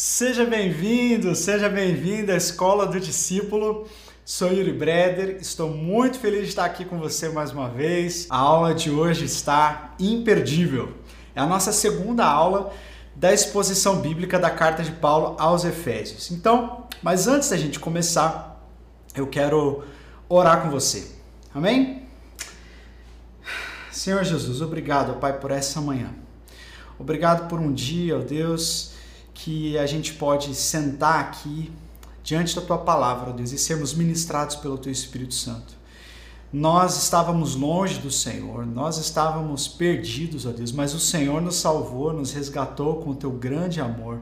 Seja bem-vindo, seja bem-vinda à Escola do Discípulo. Sou Yuri Breder, estou muito feliz de estar aqui com você mais uma vez. A aula de hoje está imperdível. É a nossa segunda aula da exposição bíblica da carta de Paulo aos Efésios. Então, mas antes da gente começar, eu quero orar com você. Amém? Senhor Jesus, obrigado, Pai, por essa manhã. Obrigado por um dia, ó Deus, que a gente pode sentar aqui diante da tua palavra, ó Deus, e sermos ministrados pelo teu Espírito Santo. Nós estávamos longe do Senhor, nós estávamos perdidos, ó Deus, mas o Senhor nos salvou, nos resgatou com o teu grande amor.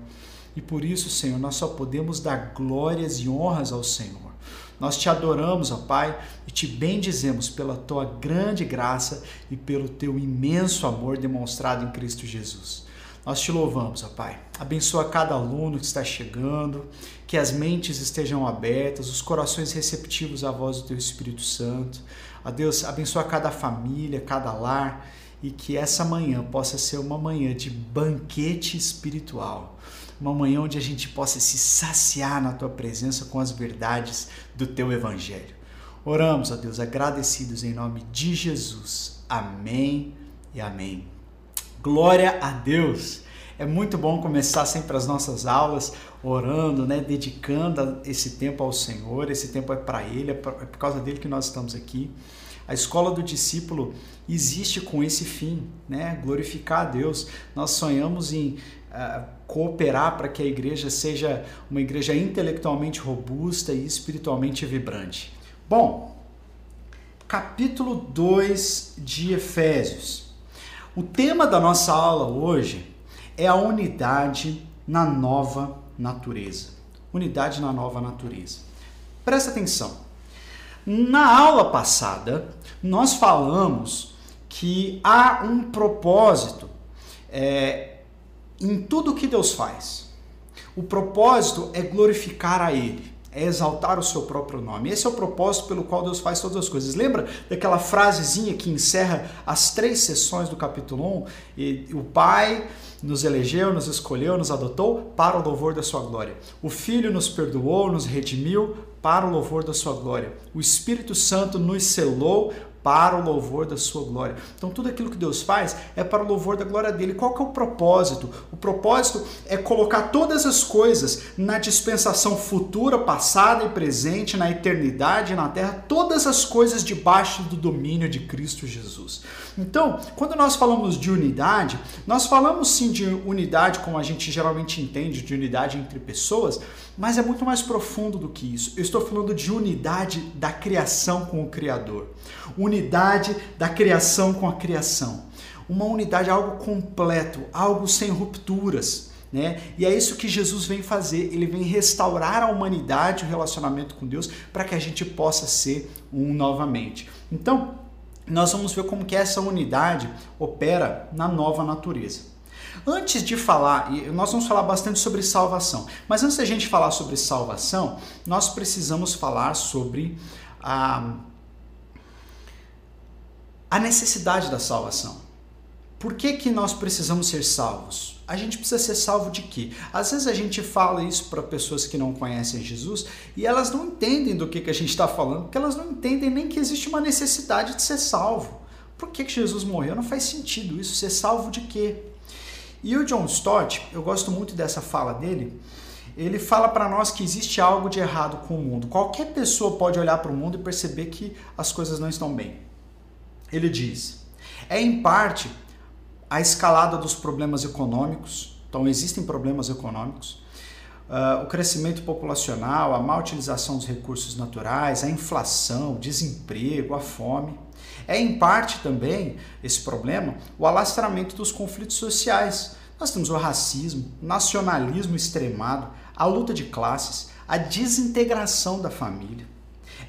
E por isso, Senhor, nós só podemos dar glórias e honras ao Senhor. Nós te adoramos, ó Pai, e te bendizemos pela tua grande graça e pelo teu imenso amor demonstrado em Cristo Jesus. Nós te louvamos, ó Pai. Abençoa cada aluno que está chegando, que as mentes estejam abertas, os corações receptivos à voz do Teu Espírito Santo. Ó Deus, abençoa cada família, cada lar e que essa manhã possa ser uma manhã de banquete espiritual. Uma manhã onde a gente possa se saciar na tua presença com as verdades do teu evangelho. Oramos, ó Deus, agradecidos em nome de Jesus. Amém e amém. Glória a Deus! É muito bom começar sempre as nossas aulas orando, né, dedicando esse tempo ao Senhor. Esse tempo é para Ele, é, é por causa dele que nós estamos aqui. A escola do discípulo existe com esse fim, né, glorificar a Deus. Nós sonhamos em uh, cooperar para que a igreja seja uma igreja intelectualmente robusta e espiritualmente vibrante. Bom, capítulo 2 de Efésios. O tema da nossa aula hoje é a unidade na nova natureza. Unidade na nova natureza. Presta atenção. Na aula passada, nós falamos que há um propósito é, em tudo que Deus faz. O propósito é glorificar a Ele é exaltar o seu próprio nome. Esse é o propósito pelo qual Deus faz todas as coisas. Lembra daquela frasezinha que encerra as três sessões do capítulo 1? E o Pai nos elegeu, nos escolheu, nos adotou para o louvor da sua glória. O Filho nos perdoou, nos redimiu para o louvor da sua glória. O Espírito Santo nos selou para o louvor da sua glória. Então tudo aquilo que Deus faz é para o louvor da glória dele. Qual que é o propósito? O propósito é colocar todas as coisas na dispensação futura, passada e presente, na eternidade, na terra, todas as coisas debaixo do domínio de Cristo Jesus. Então, quando nós falamos de unidade, nós falamos sim de unidade como a gente geralmente entende, de unidade entre pessoas, mas é muito mais profundo do que isso. Eu estou falando de unidade da criação com o Criador, unidade da criação com a criação. Uma unidade, algo completo, algo sem rupturas. Né? E é isso que Jesus vem fazer. Ele vem restaurar a humanidade, o relacionamento com Deus, para que a gente possa ser um novamente. Então, nós vamos ver como que essa unidade opera na nova natureza. Antes de falar, nós vamos falar bastante sobre salvação, mas antes da gente falar sobre salvação, nós precisamos falar sobre a, a necessidade da salvação. Por que, que nós precisamos ser salvos? A gente precisa ser salvo de quê? Às vezes a gente fala isso para pessoas que não conhecem Jesus e elas não entendem do que, que a gente está falando, porque elas não entendem nem que existe uma necessidade de ser salvo. Por que, que Jesus morreu? Não faz sentido isso. Ser salvo de quê? E o John Stott, eu gosto muito dessa fala dele, ele fala para nós que existe algo de errado com o mundo. Qualquer pessoa pode olhar para o mundo e perceber que as coisas não estão bem. Ele diz: é em parte a escalada dos problemas econômicos, então existem problemas econômicos, uh, o crescimento populacional, a má utilização dos recursos naturais, a inflação, o desemprego, a fome. É em parte também esse problema o alastramento dos conflitos sociais. Nós temos o racismo, o nacionalismo extremado, a luta de classes, a desintegração da família.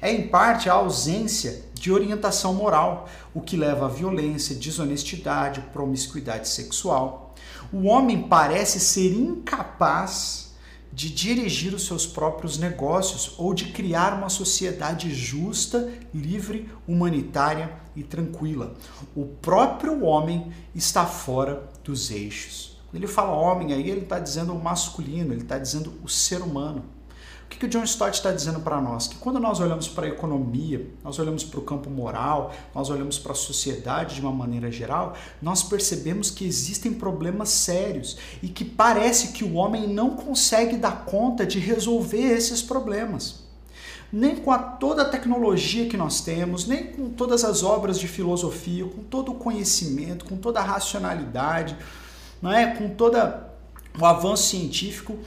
É em parte a ausência de orientação moral, o que leva à violência, desonestidade, promiscuidade sexual. O homem parece ser incapaz de dirigir os seus próprios negócios ou de criar uma sociedade justa, livre, humanitária e tranquila. O próprio homem está fora dos eixos. Quando ele fala homem aí, ele está dizendo o masculino, ele está dizendo o ser humano. O que, que o John Stott está dizendo para nós? Que quando nós olhamos para a economia, nós olhamos para o campo moral, nós olhamos para a sociedade de uma maneira geral, nós percebemos que existem problemas sérios e que parece que o homem não consegue dar conta de resolver esses problemas nem com a, toda a tecnologia que nós temos, nem com todas as obras de filosofia, com todo o conhecimento, com toda a racionalidade, não é? com todo o avanço científico,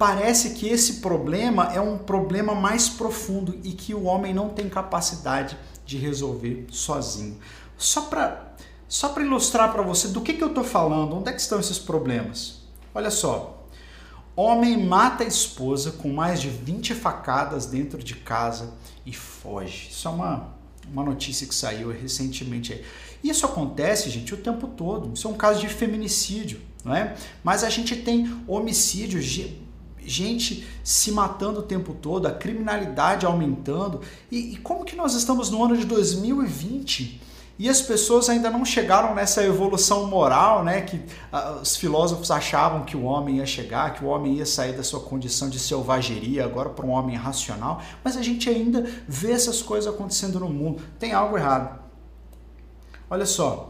parece que esse problema é um problema mais profundo e que o homem não tem capacidade de resolver sozinho. Só para só para ilustrar para você do que, que eu estou falando, onde é que estão esses problemas? Olha só, homem mata a esposa com mais de 20 facadas dentro de casa e foge. Isso é uma, uma notícia que saiu recentemente. Isso acontece, gente, o tempo todo. Isso é um caso de feminicídio, não é? Mas a gente tem homicídios gente se matando o tempo todo, a criminalidade aumentando. E, e, como que nós estamos no ano de 2020 e as pessoas ainda não chegaram nessa evolução moral, né? Que uh, os filósofos achavam que o homem ia chegar, que o homem ia sair da sua condição de selvageria agora para um homem racional, mas a gente ainda vê essas coisas acontecendo no mundo. Tem algo errado. Olha só,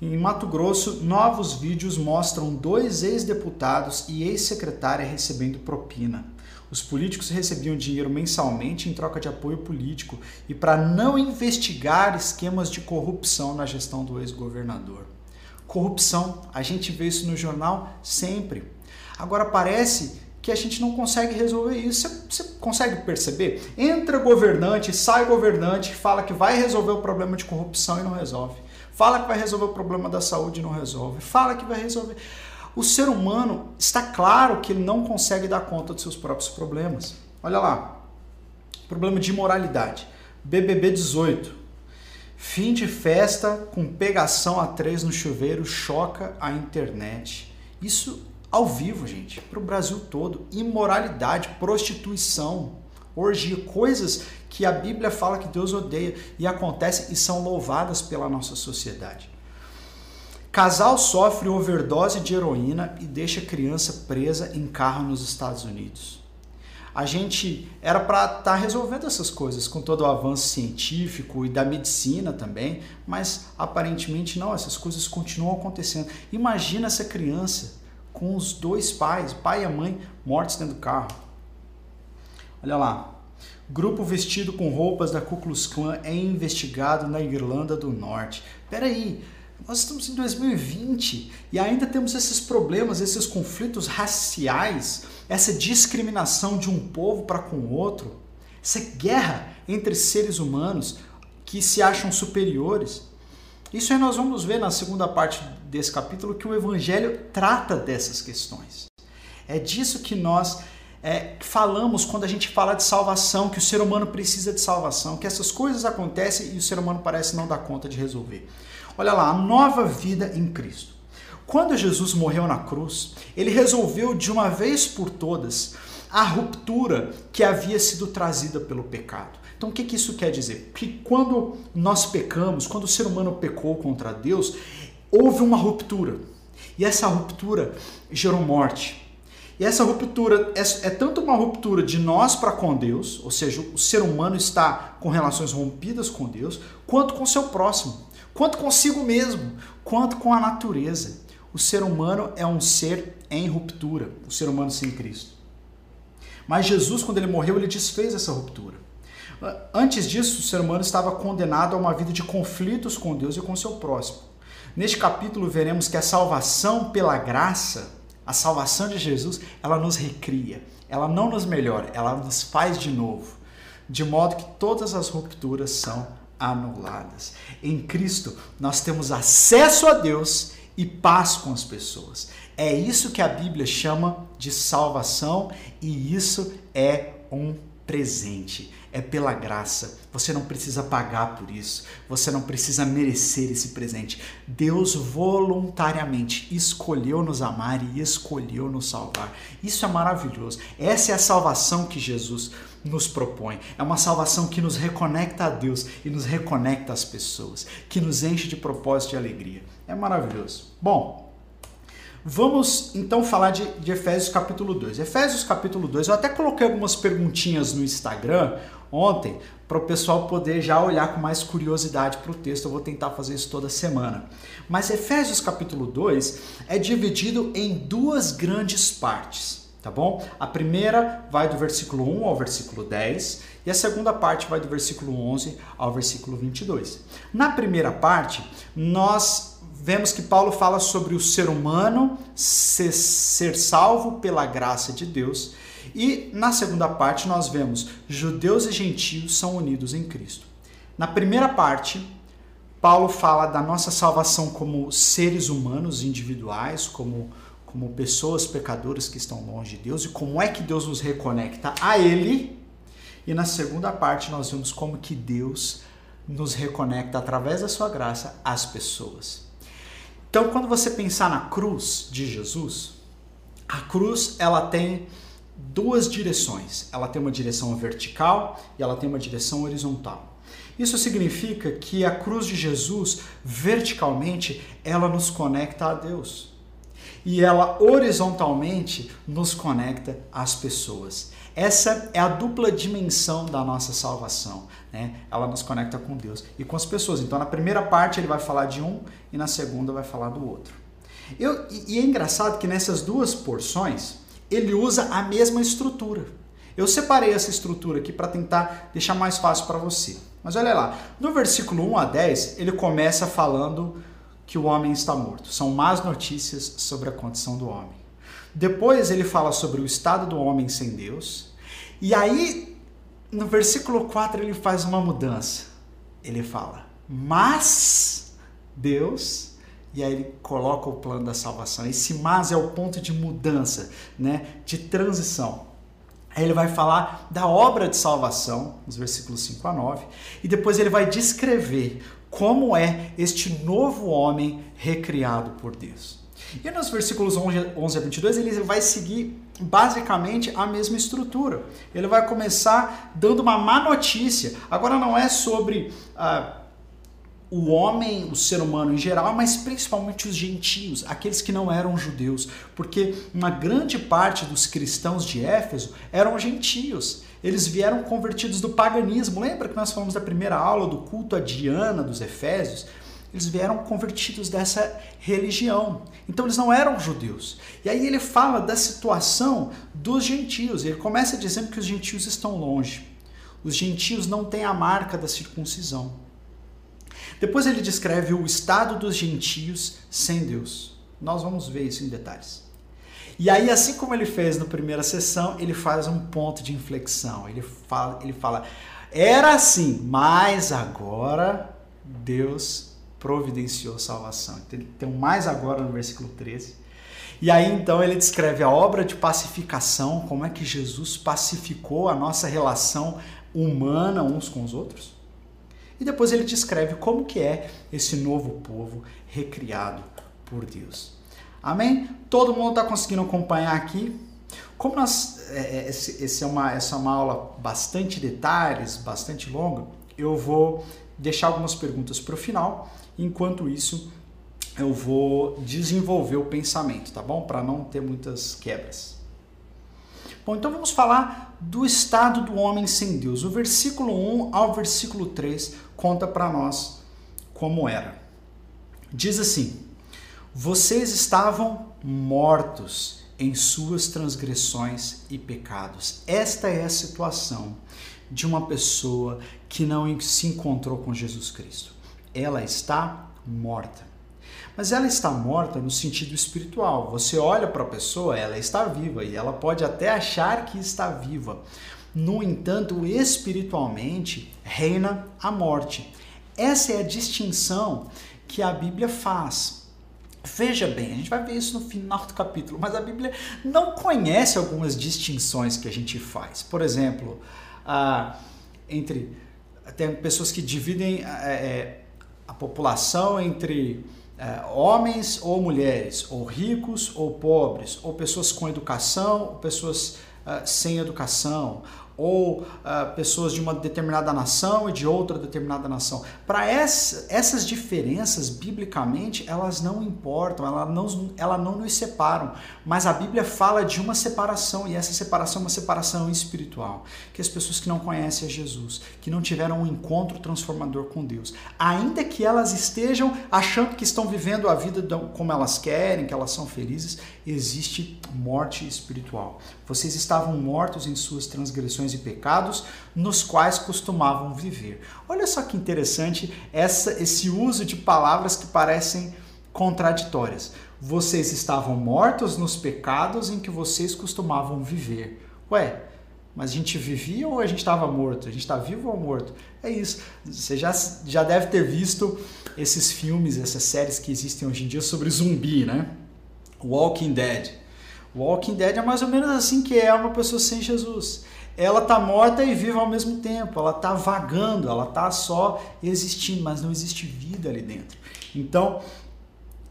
em Mato Grosso, novos vídeos mostram dois ex-deputados e ex-secretária recebendo propina. Os políticos recebiam dinheiro mensalmente em troca de apoio político e para não investigar esquemas de corrupção na gestão do ex-governador. Corrupção, a gente vê isso no jornal sempre. Agora parece que a gente não consegue resolver isso. Você, consegue perceber? Entra governante, sai governante, fala que vai resolver o problema de corrupção e não resolve. Fala que vai resolver o problema da saúde e não resolve. Fala que vai resolver. O ser humano está claro que ele não consegue dar conta dos seus próprios problemas. Olha lá. Problema de imoralidade. BBB 18. Fim de festa com pegação a três no chuveiro choca a internet. Isso ao vivo, gente, para o Brasil todo. Imoralidade, prostituição, orgia, coisas que a Bíblia fala que Deus odeia e acontecem e são louvadas pela nossa sociedade. Casal sofre overdose de heroína e deixa criança presa em carro nos Estados Unidos. A gente era para estar tá resolvendo essas coisas com todo o avanço científico e da medicina também, mas aparentemente não, essas coisas continuam acontecendo. Imagina essa criança com os dois pais, pai e mãe, mortos dentro do carro. Olha lá. Grupo vestido com roupas da Ku Klux Klan é investigado na Irlanda do Norte. Peraí, nós estamos em 2020 e ainda temos esses problemas, esses conflitos raciais, essa discriminação de um povo para com outro, essa guerra entre seres humanos que se acham superiores. Isso aí nós vamos ver na segunda parte desse capítulo que o Evangelho trata dessas questões. É disso que nós é, falamos quando a gente fala de salvação, que o ser humano precisa de salvação, que essas coisas acontecem e o ser humano parece não dar conta de resolver. Olha lá, a nova vida em Cristo. Quando Jesus morreu na cruz, ele resolveu de uma vez por todas a ruptura que havia sido trazida pelo pecado. Então, o que, que isso quer dizer? Que quando nós pecamos, quando o ser humano pecou contra Deus, houve uma ruptura. E essa ruptura gerou morte. E essa ruptura é, é tanto uma ruptura de nós para com Deus, ou seja, o ser humano está com relações rompidas com Deus, quanto com seu próximo, quanto consigo mesmo, quanto com a natureza. O ser humano é um ser em ruptura, o ser humano sem Cristo. Mas Jesus, quando ele morreu, ele desfez essa ruptura. Antes disso, o ser humano estava condenado a uma vida de conflitos com Deus e com seu próximo. Neste capítulo, veremos que a salvação pela graça, a salvação de Jesus, ela nos recria, ela não nos melhora, ela nos faz de novo, de modo que todas as rupturas são anuladas. Em Cristo, nós temos acesso a Deus e paz com as pessoas. É isso que a Bíblia chama de salvação e isso é um presente. É pela graça. Você não precisa pagar por isso. Você não precisa merecer esse presente. Deus voluntariamente escolheu nos amar e escolheu nos salvar. Isso é maravilhoso. Essa é a salvação que Jesus nos propõe. É uma salvação que nos reconecta a Deus e nos reconecta às pessoas, que nos enche de propósito e alegria. É maravilhoso. Bom, Vamos então falar de, de, Efésios capítulo 2. Efésios capítulo 2, eu até coloquei algumas perguntinhas no Instagram ontem para o pessoal poder já olhar com mais curiosidade para o texto. Eu vou tentar fazer isso toda semana. Mas Efésios capítulo 2 é dividido em duas grandes partes tá bom? A primeira vai do versículo 1 ao versículo 10 e a segunda parte vai do versículo 11 ao versículo 22. Na primeira parte, nós vemos que Paulo fala sobre o ser humano ser, ser salvo pela graça de Deus. E na segunda parte, nós vemos judeus e gentios são unidos em Cristo. Na primeira parte, Paulo fala da nossa salvação como seres humanos individuais, como como pessoas pecadoras que estão longe de Deus e como é que Deus nos reconecta a Ele. E na segunda parte nós vemos como que Deus nos reconecta através da sua graça às pessoas. Então, quando você pensar na cruz de Jesus, a cruz ela tem duas direções. Ela tem uma direção vertical e ela tem uma direção horizontal. Isso significa que a cruz de Jesus, verticalmente, ela nos conecta a Deus e ela horizontalmente nos conecta às pessoas. Essa é a dupla dimensão da nossa salvação. Né? Ela nos conecta com Deus e com as pessoas. Então, na primeira parte, ele vai falar de um e na segunda, vai falar do outro. Eu, e é engraçado que nessas duas porções, ele usa a mesma estrutura. Eu separei essa estrutura aqui para tentar deixar mais fácil para você. Mas olha lá, no versículo 1 a 10, ele começa falando que o homem está morto. São más notícias sobre a condição do homem. Depois ele fala sobre o estado do homem sem Deus. E aí, no versículo 4, ele faz uma mudança. Ele fala, mas Deus. E aí ele coloca o plano da salvação. Esse mas é o ponto de mudança, né? de transição. Aí ele vai falar da obra de salvação, nos versículos 5 a 9, e depois ele vai descrever como é este novo homem recriado por Deus. E nos versículos 11 a 22 ele vai seguir basicamente a mesma estrutura. Ele vai começar dando uma má notícia. Agora não é sobre ah, o homem, o ser humano em geral, mas principalmente os gentios, aqueles que não eram judeus, porque uma grande parte dos cristãos de Éfeso eram gentios. Eles vieram convertidos do paganismo. Lembra que nós falamos da primeira aula do culto a Diana dos Efésios? Eles vieram convertidos dessa religião. Então eles não eram judeus. E aí ele fala da situação dos gentios. Ele começa dizendo que os gentios estão longe. Os gentios não têm a marca da circuncisão. Depois ele descreve o estado dos gentios sem Deus. Nós vamos ver isso em detalhes. E aí, assim como ele fez na primeira sessão, ele faz um ponto de inflexão. Ele fala, ele fala era assim, mas agora Deus providenciou salvação. Então, tem mais agora no versículo 13. E aí então ele descreve a obra de pacificação, como é que Jesus pacificou a nossa relação humana uns com os outros. E depois ele descreve como que é esse novo povo recriado por Deus. Amém? Todo mundo está conseguindo acompanhar aqui? Como nós, é, é, esse, esse é uma, essa é uma aula bastante detalhes, bastante longa, eu vou deixar algumas perguntas para o final. Enquanto isso, eu vou desenvolver o pensamento, tá bom? Para não ter muitas quebras. Bom, então vamos falar do estado do homem sem Deus. O versículo 1 ao versículo 3 conta para nós como era. Diz assim: vocês estavam mortos em suas transgressões e pecados. Esta é a situação de uma pessoa que não se encontrou com Jesus Cristo. Ela está morta. Mas ela está morta no sentido espiritual. Você olha para a pessoa, ela está viva e ela pode até achar que está viva. No entanto, espiritualmente reina a morte. Essa é a distinção que a Bíblia faz. Veja bem, a gente vai ver isso no final do capítulo, mas a Bíblia não conhece algumas distinções que a gente faz. Por exemplo, ah, entre tem pessoas que dividem é, a população entre é, homens ou mulheres, ou ricos ou pobres, ou pessoas com educação, ou pessoas ah, sem educação, ou uh, pessoas de uma determinada nação e de outra determinada nação. Para essa, essas diferenças, biblicamente, elas não importam, elas não, ela não nos separam. Mas a Bíblia fala de uma separação, e essa separação é uma separação espiritual. Que as pessoas que não conhecem a Jesus, que não tiveram um encontro transformador com Deus, ainda que elas estejam achando que estão vivendo a vida como elas querem, que elas são felizes, existe morte espiritual. Vocês estavam mortos em suas transgressões e pecados, nos quais costumavam viver. Olha só que interessante essa, esse uso de palavras que parecem contraditórias. Vocês estavam mortos nos pecados em que vocês costumavam viver. Ué, mas a gente vivia ou a gente estava morto? A gente está vivo ou morto? É isso. Você já, já deve ter visto esses filmes, essas séries que existem hoje em dia sobre zumbi, né? Walking Dead. Walking Dead é mais ou menos assim que é uma pessoa sem Jesus. Ela está morta e vive ao mesmo tempo. Ela está vagando, ela está só existindo, mas não existe vida ali dentro. Então,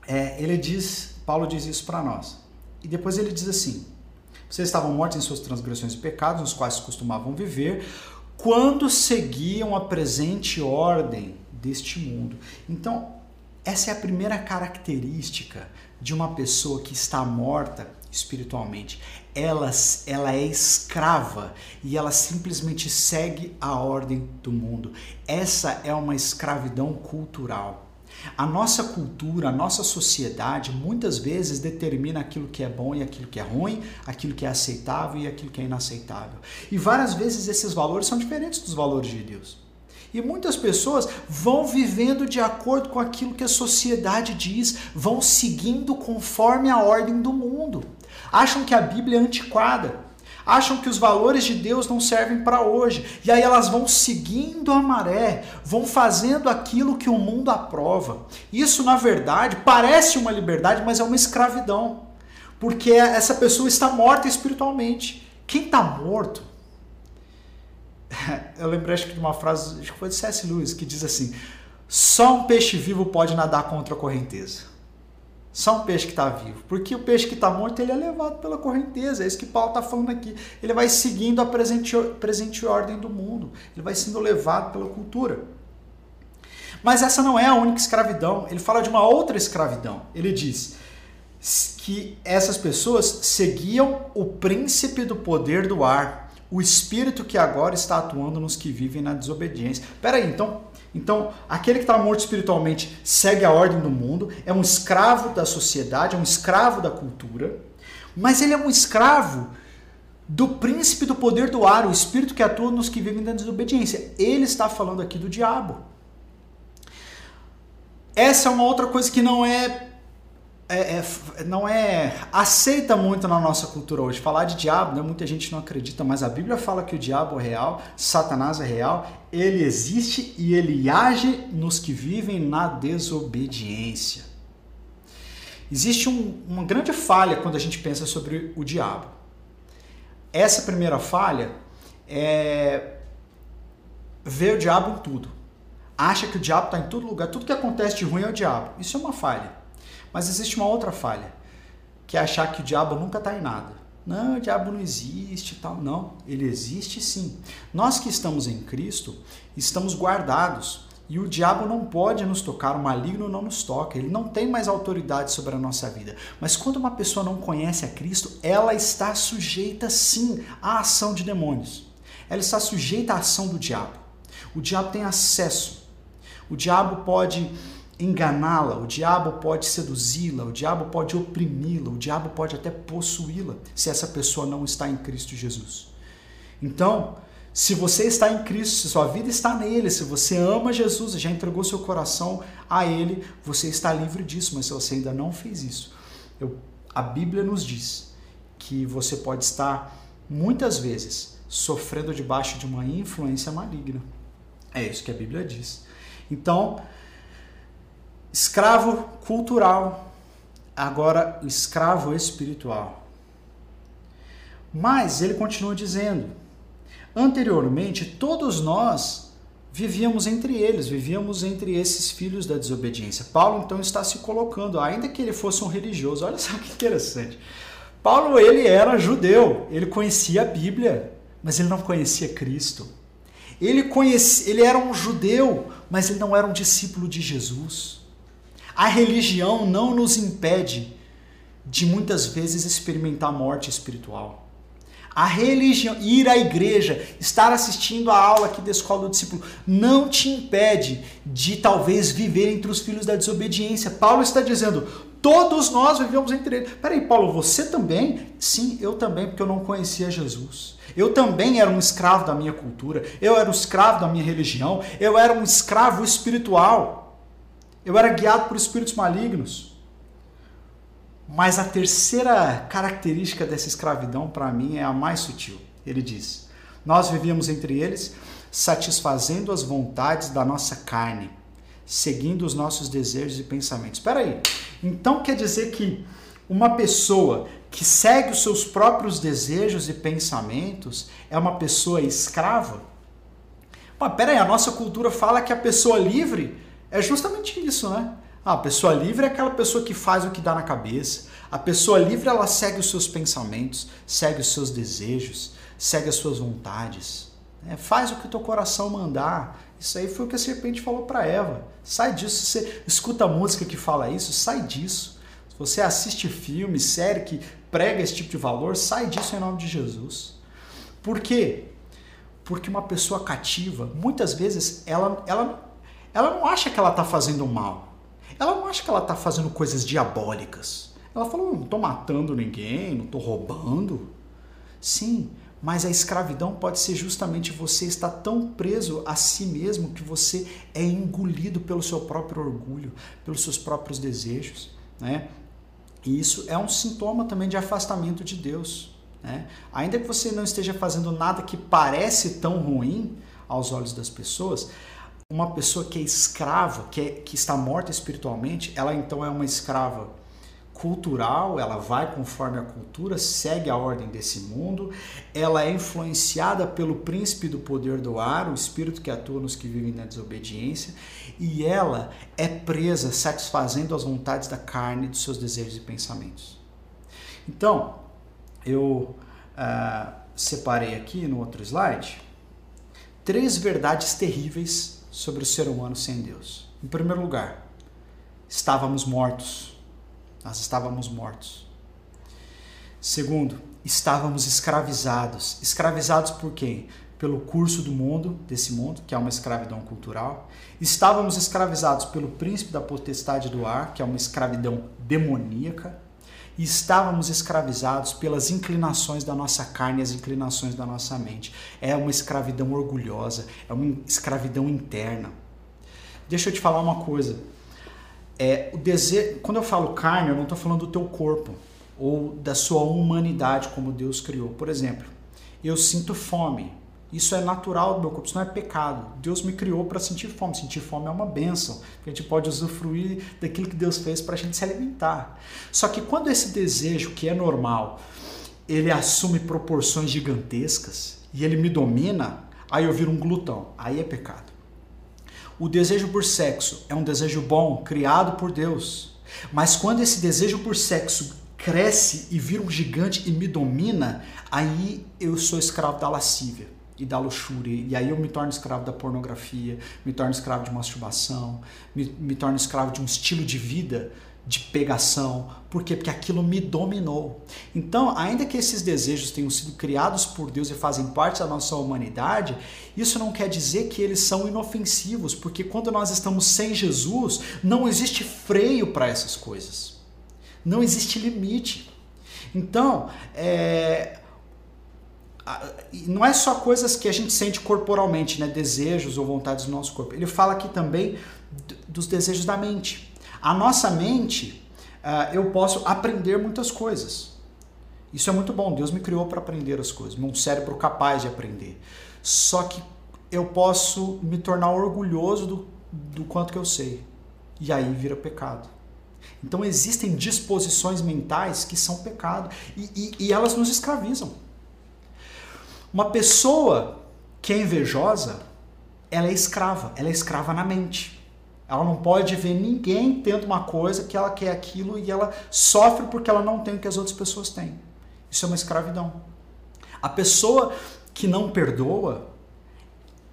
é, ele diz, Paulo diz isso para nós. E depois ele diz assim: vocês estavam mortos em suas transgressões e pecados, nos quais costumavam viver, quando seguiam a presente ordem deste mundo. Então, essa é a primeira característica de uma pessoa que está morta espiritualmente. Ela, ela é escrava e ela simplesmente segue a ordem do mundo. Essa é uma escravidão cultural. A nossa cultura, a nossa sociedade muitas vezes determina aquilo que é bom e aquilo que é ruim, aquilo que é aceitável e aquilo que é inaceitável. E várias vezes esses valores são diferentes dos valores de Deus. E muitas pessoas vão vivendo de acordo com aquilo que a sociedade diz, vão seguindo conforme a ordem do mundo. Acham que a Bíblia é antiquada, acham que os valores de Deus não servem para hoje. E aí elas vão seguindo a maré, vão fazendo aquilo que o mundo aprova. Isso, na verdade, parece uma liberdade, mas é uma escravidão. Porque essa pessoa está morta espiritualmente. Quem está morto eu lembrei acho que de uma frase, acho que foi de C.S. Lewis, que diz assim: só um peixe vivo pode nadar contra a correnteza. Um peixe que está vivo. Porque o peixe que está morto, ele é levado pela correnteza. É isso que Paulo está falando aqui. Ele vai seguindo a presente, presente ordem do mundo. Ele vai sendo levado pela cultura. Mas essa não é a única escravidão. Ele fala de uma outra escravidão. Ele diz que essas pessoas seguiam o príncipe do poder do ar o espírito que agora está atuando nos que vivem na desobediência. Peraí, então, então aquele que está morto espiritualmente segue a ordem do mundo, é um escravo da sociedade, é um escravo da cultura, mas ele é um escravo do príncipe do poder do ar, o espírito que atua nos que vivem na desobediência. Ele está falando aqui do diabo. Essa é uma outra coisa que não é é, é, não é aceita muito na nossa cultura hoje. Falar de diabo, né? muita gente não acredita, mas a Bíblia fala que o diabo é real, Satanás é real, ele existe e ele age nos que vivem na desobediência. Existe um, uma grande falha quando a gente pensa sobre o diabo. Essa primeira falha é ver o diabo em tudo. Acha que o diabo está em todo lugar, tudo que acontece de ruim é o diabo. Isso é uma falha. Mas existe uma outra falha, que é achar que o diabo nunca está em nada. Não, o diabo não existe tal. Não, ele existe sim. Nós que estamos em Cristo, estamos guardados. E o diabo não pode nos tocar, o maligno não nos toca, ele não tem mais autoridade sobre a nossa vida. Mas quando uma pessoa não conhece a Cristo, ela está sujeita sim à ação de demônios. Ela está sujeita à ação do diabo. O diabo tem acesso. O diabo pode enganá-la, o diabo pode seduzi-la, o diabo pode oprimi-la, o diabo pode até possuí-la, se essa pessoa não está em Cristo Jesus. Então, se você está em Cristo, se sua vida está nele, se você ama Jesus, já entregou seu coração a ele, você está livre disso, mas se você ainda não fez isso, eu, a Bíblia nos diz que você pode estar muitas vezes sofrendo debaixo de uma influência maligna. É isso que a Bíblia diz. Então, Escravo cultural, agora escravo espiritual. Mas ele continua dizendo: anteriormente todos nós vivíamos entre eles, vivíamos entre esses filhos da desobediência. Paulo então está se colocando, ainda que ele fosse um religioso, olha só que interessante. Paulo ele era judeu, ele conhecia a Bíblia, mas ele não conhecia Cristo. Ele, conhecia, ele era um judeu, mas ele não era um discípulo de Jesus. A religião não nos impede de muitas vezes experimentar morte espiritual. A religião, ir à igreja, estar assistindo a aula aqui da escola do discípulo, não te impede de talvez viver entre os filhos da desobediência. Paulo está dizendo: todos nós vivemos entre eles. Peraí, Paulo, você também? Sim, eu também, porque eu não conhecia Jesus. Eu também era um escravo da minha cultura, eu era um escravo da minha religião, eu era um escravo espiritual. Eu era guiado por espíritos malignos. Mas a terceira característica dessa escravidão, para mim, é a mais sutil. Ele diz: Nós vivíamos entre eles, satisfazendo as vontades da nossa carne, seguindo os nossos desejos e pensamentos. Espera aí. Então quer dizer que uma pessoa que segue os seus próprios desejos e pensamentos é uma pessoa escrava? Mas peraí, a nossa cultura fala que a pessoa livre é justamente isso, né? Ah, a pessoa livre é aquela pessoa que faz o que dá na cabeça. A pessoa livre ela segue os seus pensamentos, segue os seus desejos, segue as suas vontades. É, faz o que o teu coração mandar. Isso aí foi o que a serpente falou para Eva. Sai disso. Você escuta música que fala isso, sai disso. Se você assiste filme, série que prega esse tipo de valor, sai disso em nome de Jesus. Por quê? Porque uma pessoa cativa, muitas vezes, ela, ela, ela não acha que ela está fazendo mal. Ela não acha que ela está fazendo coisas diabólicas. Ela falou: não estou matando ninguém, não estou roubando. Sim, mas a escravidão pode ser justamente você estar tão preso a si mesmo que você é engolido pelo seu próprio orgulho, pelos seus próprios desejos. Né? E isso é um sintoma também de afastamento de Deus. Né? Ainda que você não esteja fazendo nada que parece tão ruim aos olhos das pessoas, uma pessoa que é escrava, que, é, que está morta espiritualmente, ela então é uma escrava cultural, ela vai conforme a cultura, segue a ordem desse mundo, ela é influenciada pelo príncipe do poder do ar, o espírito que atua nos que vivem na desobediência, e ela é presa satisfazendo as vontades da carne, dos seus desejos e pensamentos. Então, eu uh, separei aqui no outro slide três verdades terríveis sobre o ser humano sem Deus. Em primeiro lugar, estávamos mortos. Nós estávamos mortos. Segundo, estávamos escravizados. Escravizados por quem? Pelo curso do mundo, desse mundo, que é uma escravidão cultural. Estávamos escravizados pelo príncipe da potestade do ar, que é uma escravidão demoníaca e estávamos escravizados pelas inclinações da nossa carne, as inclinações da nossa mente. É uma escravidão orgulhosa, é uma escravidão interna. Deixa eu te falar uma coisa. É, o desejo, quando eu falo carne, eu não estou falando do teu corpo ou da sua humanidade como Deus criou. Por exemplo, eu sinto fome. Isso é natural do meu corpo, isso não é pecado. Deus me criou para sentir fome. Sentir fome é uma benção. A gente pode usufruir daquilo que Deus fez para a gente se alimentar. Só que quando esse desejo, que é normal, ele assume proporções gigantescas e ele me domina, aí eu viro um glutão. Aí é pecado. O desejo por sexo é um desejo bom, criado por Deus. Mas quando esse desejo por sexo cresce e vira um gigante e me domina, aí eu sou escravo da lascívia e da luxúria. E aí eu me torno escravo da pornografia, me torno escravo de masturbação, me, me torno escravo de um estilo de vida de pegação. Por quê? Porque aquilo me dominou. Então, ainda que esses desejos tenham sido criados por Deus e fazem parte da nossa humanidade, isso não quer dizer que eles são inofensivos, porque quando nós estamos sem Jesus, não existe freio para essas coisas. Não existe limite. Então, é, não é só coisas que a gente sente corporalmente, né? desejos ou vontades do nosso corpo. Ele fala aqui também dos desejos da mente. A nossa mente, uh, eu posso aprender muitas coisas. Isso é muito bom. Deus me criou para aprender as coisas, um cérebro capaz de aprender. Só que eu posso me tornar orgulhoso do, do quanto que eu sei. E aí vira pecado. Então existem disposições mentais que são pecado e, e, e elas nos escravizam. Uma pessoa que é invejosa, ela é escrava, ela é escrava na mente. Ela não pode ver ninguém tendo uma coisa que ela quer aquilo e ela sofre porque ela não tem o que as outras pessoas têm. Isso é uma escravidão. A pessoa que não perdoa,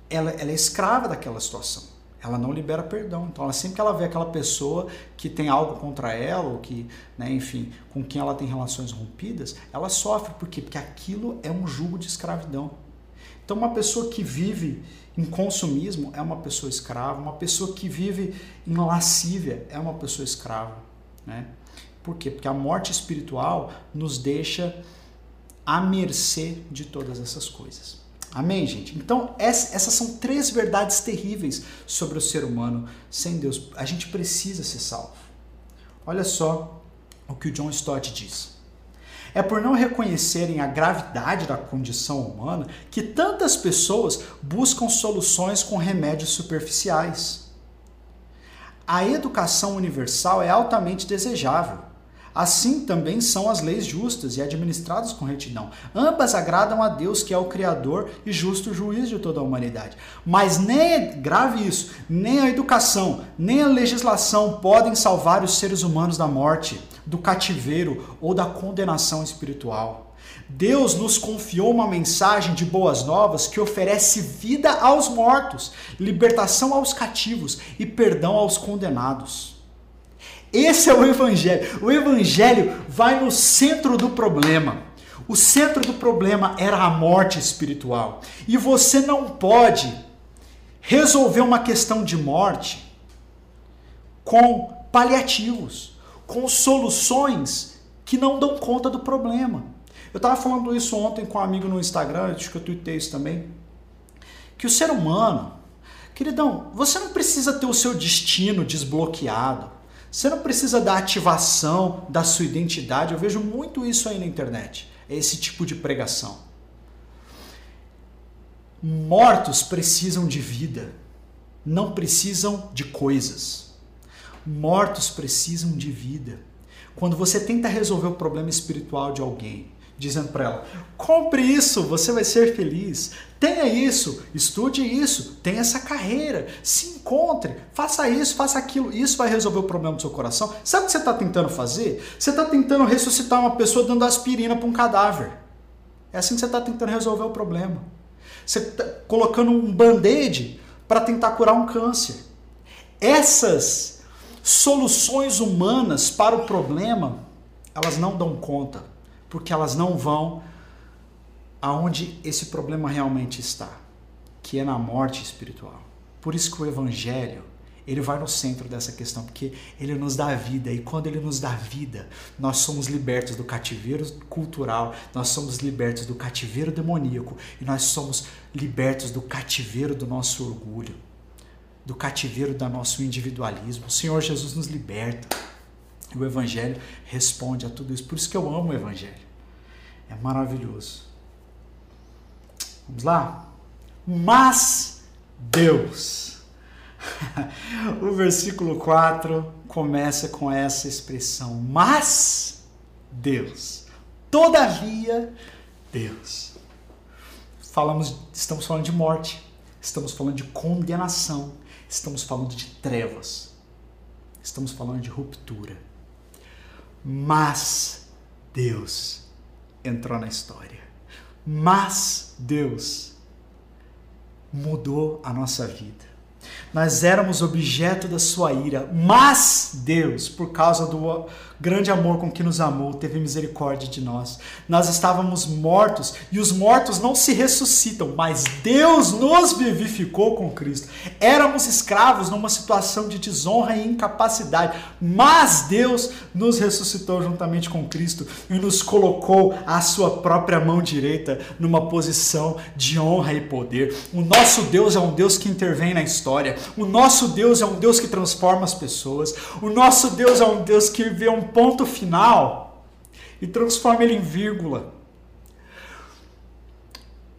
ela, ela é escrava daquela situação. Ela não libera perdão. Então, ela, sempre que ela vê aquela pessoa que tem algo contra ela, ou que, né, enfim, com quem ela tem relações rompidas, ela sofre. Por quê? Porque aquilo é um jugo de escravidão. Então, uma pessoa que vive em consumismo é uma pessoa escrava, uma pessoa que vive em lascívia é uma pessoa escrava. Né? Por quê? Porque a morte espiritual nos deixa à mercê de todas essas coisas. Amém, gente? Então, essas são três verdades terríveis sobre o ser humano sem Deus. A gente precisa ser salvo. Olha só o que o John Stott diz. É por não reconhecerem a gravidade da condição humana que tantas pessoas buscam soluções com remédios superficiais. A educação universal é altamente desejável Assim também são as leis justas e administradas com retidão. Ambas agradam a Deus, que é o Criador e justo juiz de toda a humanidade. Mas nem, grave isso, nem a educação, nem a legislação podem salvar os seres humanos da morte, do cativeiro ou da condenação espiritual. Deus nos confiou uma mensagem de boas novas que oferece vida aos mortos, libertação aos cativos e perdão aos condenados. Esse é o Evangelho. O Evangelho vai no centro do problema. O centro do problema era a morte espiritual. E você não pode resolver uma questão de morte com paliativos, com soluções que não dão conta do problema. Eu estava falando isso ontem com um amigo no Instagram, acho que eu tuitei isso também, que o ser humano, queridão, você não precisa ter o seu destino desbloqueado. Você não precisa da ativação da sua identidade. Eu vejo muito isso aí na internet. É esse tipo de pregação. Mortos precisam de vida, não precisam de coisas. Mortos precisam de vida. Quando você tenta resolver o problema espiritual de alguém, dizendo para ela: compre isso, você vai ser feliz. Tenha isso, estude isso, tenha essa carreira, se encontre, faça isso, faça aquilo. Isso vai resolver o problema do seu coração. Sabe o que você está tentando fazer? Você está tentando ressuscitar uma pessoa dando aspirina para um cadáver. É assim que você está tentando resolver o problema. Você está colocando um band-aid para tentar curar um câncer. Essas soluções humanas para o problema, elas não dão conta porque elas não vão aonde esse problema realmente está, que é na morte espiritual. Por isso que o evangelho, ele vai no centro dessa questão, porque ele nos dá vida e quando ele nos dá vida, nós somos libertos do cativeiro cultural, nós somos libertos do cativeiro demoníaco e nós somos libertos do cativeiro do nosso orgulho, do cativeiro do nosso individualismo. O Senhor Jesus nos liberta. O Evangelho responde a tudo isso. Por isso que eu amo o Evangelho. É maravilhoso. Vamos lá? Mas Deus. o versículo 4 começa com essa expressão. Mas Deus. Todavia, Deus. Falamos, estamos falando de morte, estamos falando de condenação, estamos falando de trevas, estamos falando de ruptura mas Deus entrou na história. Mas Deus mudou a nossa vida. Nós éramos objeto da sua ira, mas Deus, por causa do grande amor com que nos amou, teve misericórdia de nós. Nós estávamos mortos e os mortos não se ressuscitam, mas Deus nos vivificou com Cristo. Éramos escravos numa situação de desonra e incapacidade, mas Deus nos ressuscitou juntamente com Cristo e nos colocou à sua própria mão direita numa posição de honra e poder. O nosso Deus é um Deus que intervém na história. O nosso Deus é um Deus que transforma as pessoas. O nosso Deus é um Deus que vê um ponto final e transforma ele em vírgula.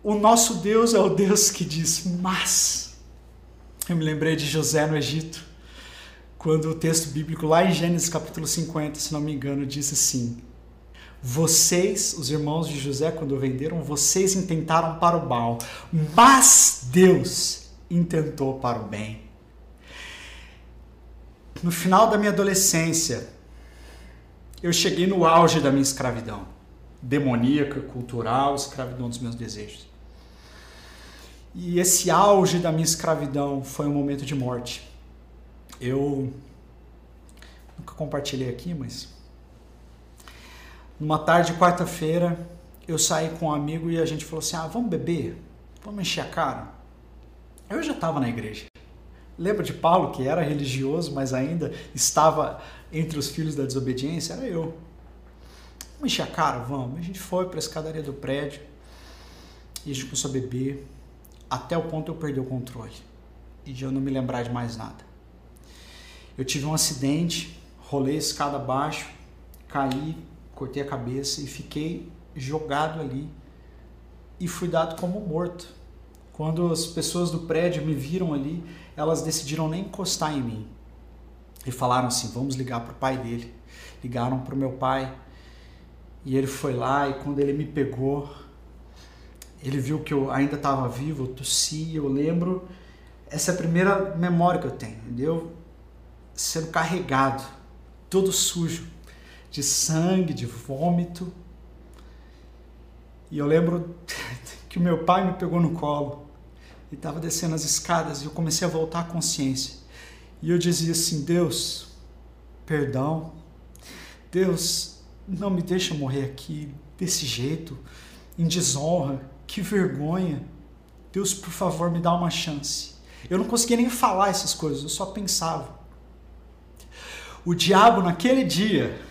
O nosso Deus é o Deus que diz, mas. Eu me lembrei de José no Egito, quando o texto bíblico, lá em Gênesis capítulo 50, se não me engano, diz assim: Vocês, os irmãos de José, quando venderam, vocês intentaram para o mal, mas Deus intentou para o bem. No final da minha adolescência, eu cheguei no auge da minha escravidão demoníaca, cultural, escravidão dos meus desejos. E esse auge da minha escravidão foi um momento de morte. Eu nunca compartilhei aqui, mas numa tarde de quarta-feira eu saí com um amigo e a gente falou assim: "Ah, vamos beber? Vamos encher a cara?" Eu já estava na igreja. Lembra de Paulo que era religioso, mas ainda estava entre os filhos da desobediência? Era eu. Vamos encher a cara? Vamos. A gente foi para a escadaria do prédio e a gente começou a beber até o ponto eu perder o controle e de eu não me lembrar de mais nada. Eu tive um acidente, rolei a escada abaixo, caí, cortei a cabeça e fiquei jogado ali e fui dado como morto. Quando as pessoas do prédio me viram ali, elas decidiram nem encostar em mim e falaram assim: vamos ligar para o pai dele. Ligaram para o meu pai e ele foi lá e quando ele me pegou, ele viu que eu ainda estava vivo, eu tossi, eu lembro. Essa é a primeira memória que eu tenho, entendeu? Sendo carregado, todo sujo, de sangue, de vômito. E eu lembro que o meu pai me pegou no colo e estava descendo as escadas e eu comecei a voltar à consciência. E eu dizia assim: Deus, perdão. Deus, não me deixa morrer aqui desse jeito, em desonra que vergonha. Deus, por favor, me dá uma chance. Eu não conseguia nem falar essas coisas, eu só pensava. O diabo, naquele dia,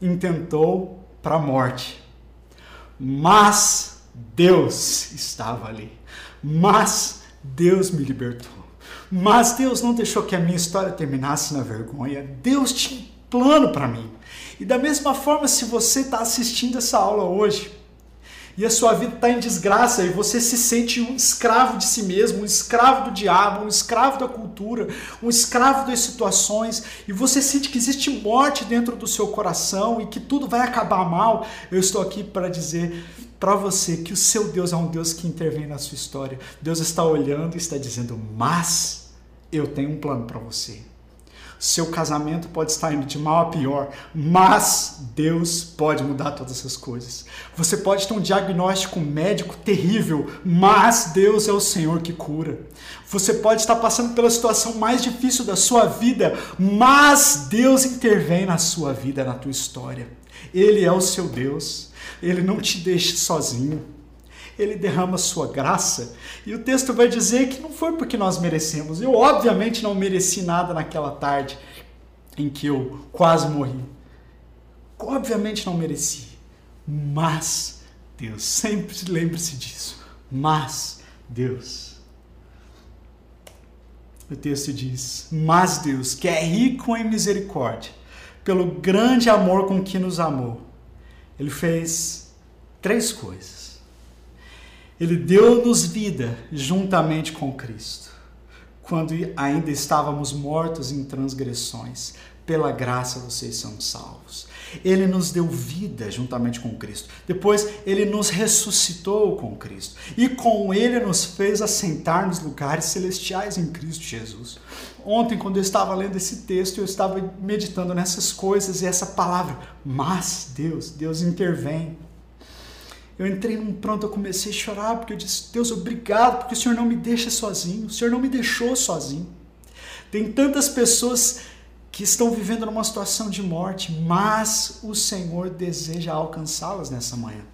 intentou para a morte. Mas Deus estava ali. Mas Deus me libertou. Mas Deus não deixou que a minha história terminasse na vergonha. Deus tinha um plano para mim. E da mesma forma, se você está assistindo essa aula hoje, e a sua vida está em desgraça e você se sente um escravo de si mesmo, um escravo do diabo, um escravo da cultura, um escravo das situações e você sente que existe morte dentro do seu coração e que tudo vai acabar mal, eu estou aqui para dizer para você que o seu Deus é um Deus que intervém na sua história. Deus está olhando e está dizendo: "Mas eu tenho um plano para você." Seu casamento pode estar indo de mal a pior, mas Deus pode mudar todas essas coisas. Você pode ter um diagnóstico médico terrível, mas Deus é o Senhor que cura. Você pode estar passando pela situação mais difícil da sua vida, mas Deus intervém na sua vida, na tua história. Ele é o seu Deus. Ele não te deixa sozinho ele derrama sua graça. E o texto vai dizer que não foi porque nós merecemos. Eu, obviamente, não mereci nada naquela tarde em que eu quase morri. Obviamente não mereci. Mas Deus, sempre lembre-se disso. Mas Deus. O texto diz: Mas Deus, que é rico em misericórdia, pelo grande amor com que nos amou, Ele fez três coisas. Ele deu-nos vida juntamente com Cristo, quando ainda estávamos mortos em transgressões. Pela graça vocês são salvos. Ele nos deu vida juntamente com Cristo. Depois, ele nos ressuscitou com Cristo. E com ele nos fez assentar nos lugares celestiais em Cristo Jesus. Ontem, quando eu estava lendo esse texto, eu estava meditando nessas coisas e essa palavra, mas Deus, Deus intervém. Eu entrei num pronto, eu comecei a chorar, porque eu disse: Deus, obrigado, porque o Senhor não me deixa sozinho, o Senhor não me deixou sozinho. Tem tantas pessoas que estão vivendo numa situação de morte, mas o Senhor deseja alcançá-las nessa manhã.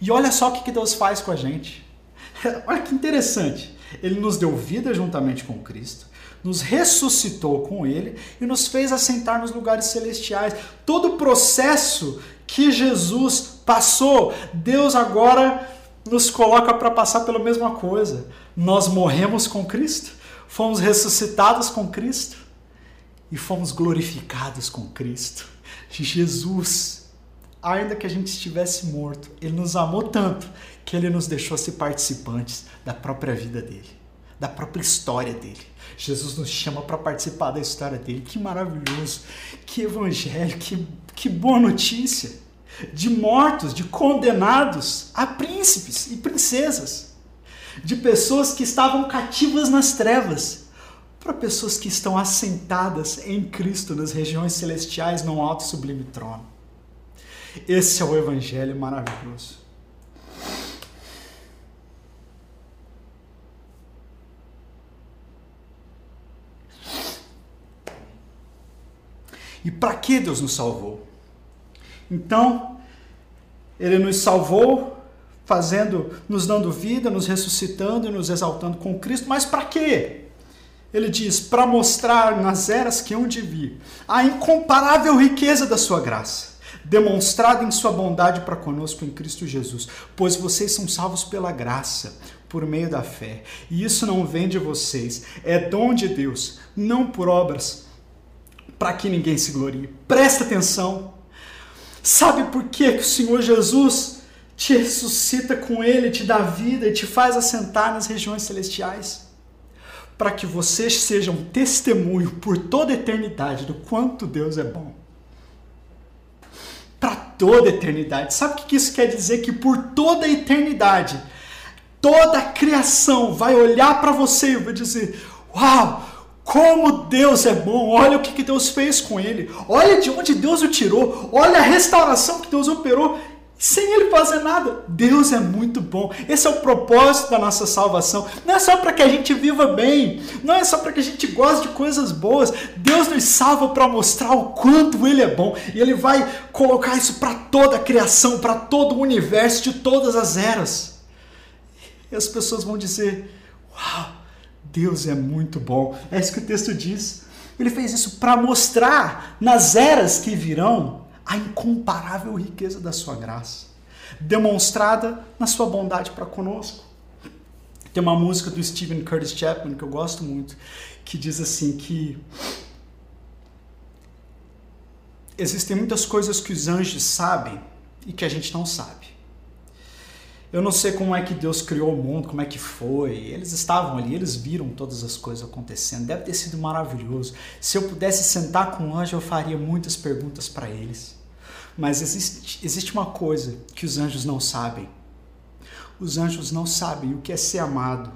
E olha só o que Deus faz com a gente. Olha que interessante. Ele nos deu vida juntamente com Cristo, nos ressuscitou com Ele e nos fez assentar nos lugares celestiais. Todo o processo que Jesus passou, Deus agora nos coloca para passar pela mesma coisa. Nós morremos com Cristo, fomos ressuscitados com Cristo e fomos glorificados com Cristo. Jesus, ainda que a gente estivesse morto, ele nos amou tanto que ele nos deixou ser participantes da própria vida dele, da própria história dele. Jesus nos chama para participar da história dele. Que maravilhoso, que evangelho, que, que boa notícia de mortos, de condenados a príncipes e princesas, de pessoas que estavam cativas nas trevas, para pessoas que estão assentadas em Cristo nas regiões celestiais num alto sublime trono. Esse é o Evangelho maravilhoso. E para que Deus nos salvou? Então, ele nos salvou fazendo, nos dando vida, nos ressuscitando e nos exaltando com Cristo, mas para quê? Ele diz: para mostrar nas eras que hão de vir a incomparável riqueza da sua graça, demonstrada em sua bondade para conosco em Cristo Jesus, pois vocês são salvos pela graça, por meio da fé. E isso não vem de vocês, é dom de Deus, não por obras, para que ninguém se glorie. Presta atenção. Sabe por que, o Senhor Jesus te ressuscita com Ele, te dá vida e te faz assentar nas regiões celestiais? Para que vocês sejam testemunho por toda a eternidade do quanto Deus é bom. Para toda a eternidade. Sabe o que isso quer dizer? Que por toda a eternidade toda a criação vai olhar para você e vai dizer: Uau! Como Deus é bom, olha o que Deus fez com ele, olha de onde Deus o tirou, olha a restauração que Deus operou sem ele fazer nada. Deus é muito bom. Esse é o propósito da nossa salvação. Não é só para que a gente viva bem, não é só para que a gente goste de coisas boas. Deus nos salva para mostrar o quanto ele é bom e ele vai colocar isso para toda a criação, para todo o universo de todas as eras. E as pessoas vão dizer: Uau, Deus é muito bom. É isso que o texto diz. Ele fez isso para mostrar nas eras que virão a incomparável riqueza da sua graça, demonstrada na sua bondade para conosco. Tem uma música do Stephen Curtis Chapman que eu gosto muito, que diz assim que existem muitas coisas que os anjos sabem e que a gente não sabe. Eu não sei como é que Deus criou o mundo, como é que foi. Eles estavam ali, eles viram todas as coisas acontecendo. Deve ter sido maravilhoso. Se eu pudesse sentar com um anjo, eu faria muitas perguntas para eles. Mas existe, existe uma coisa que os anjos não sabem. Os anjos não sabem o que é ser amado.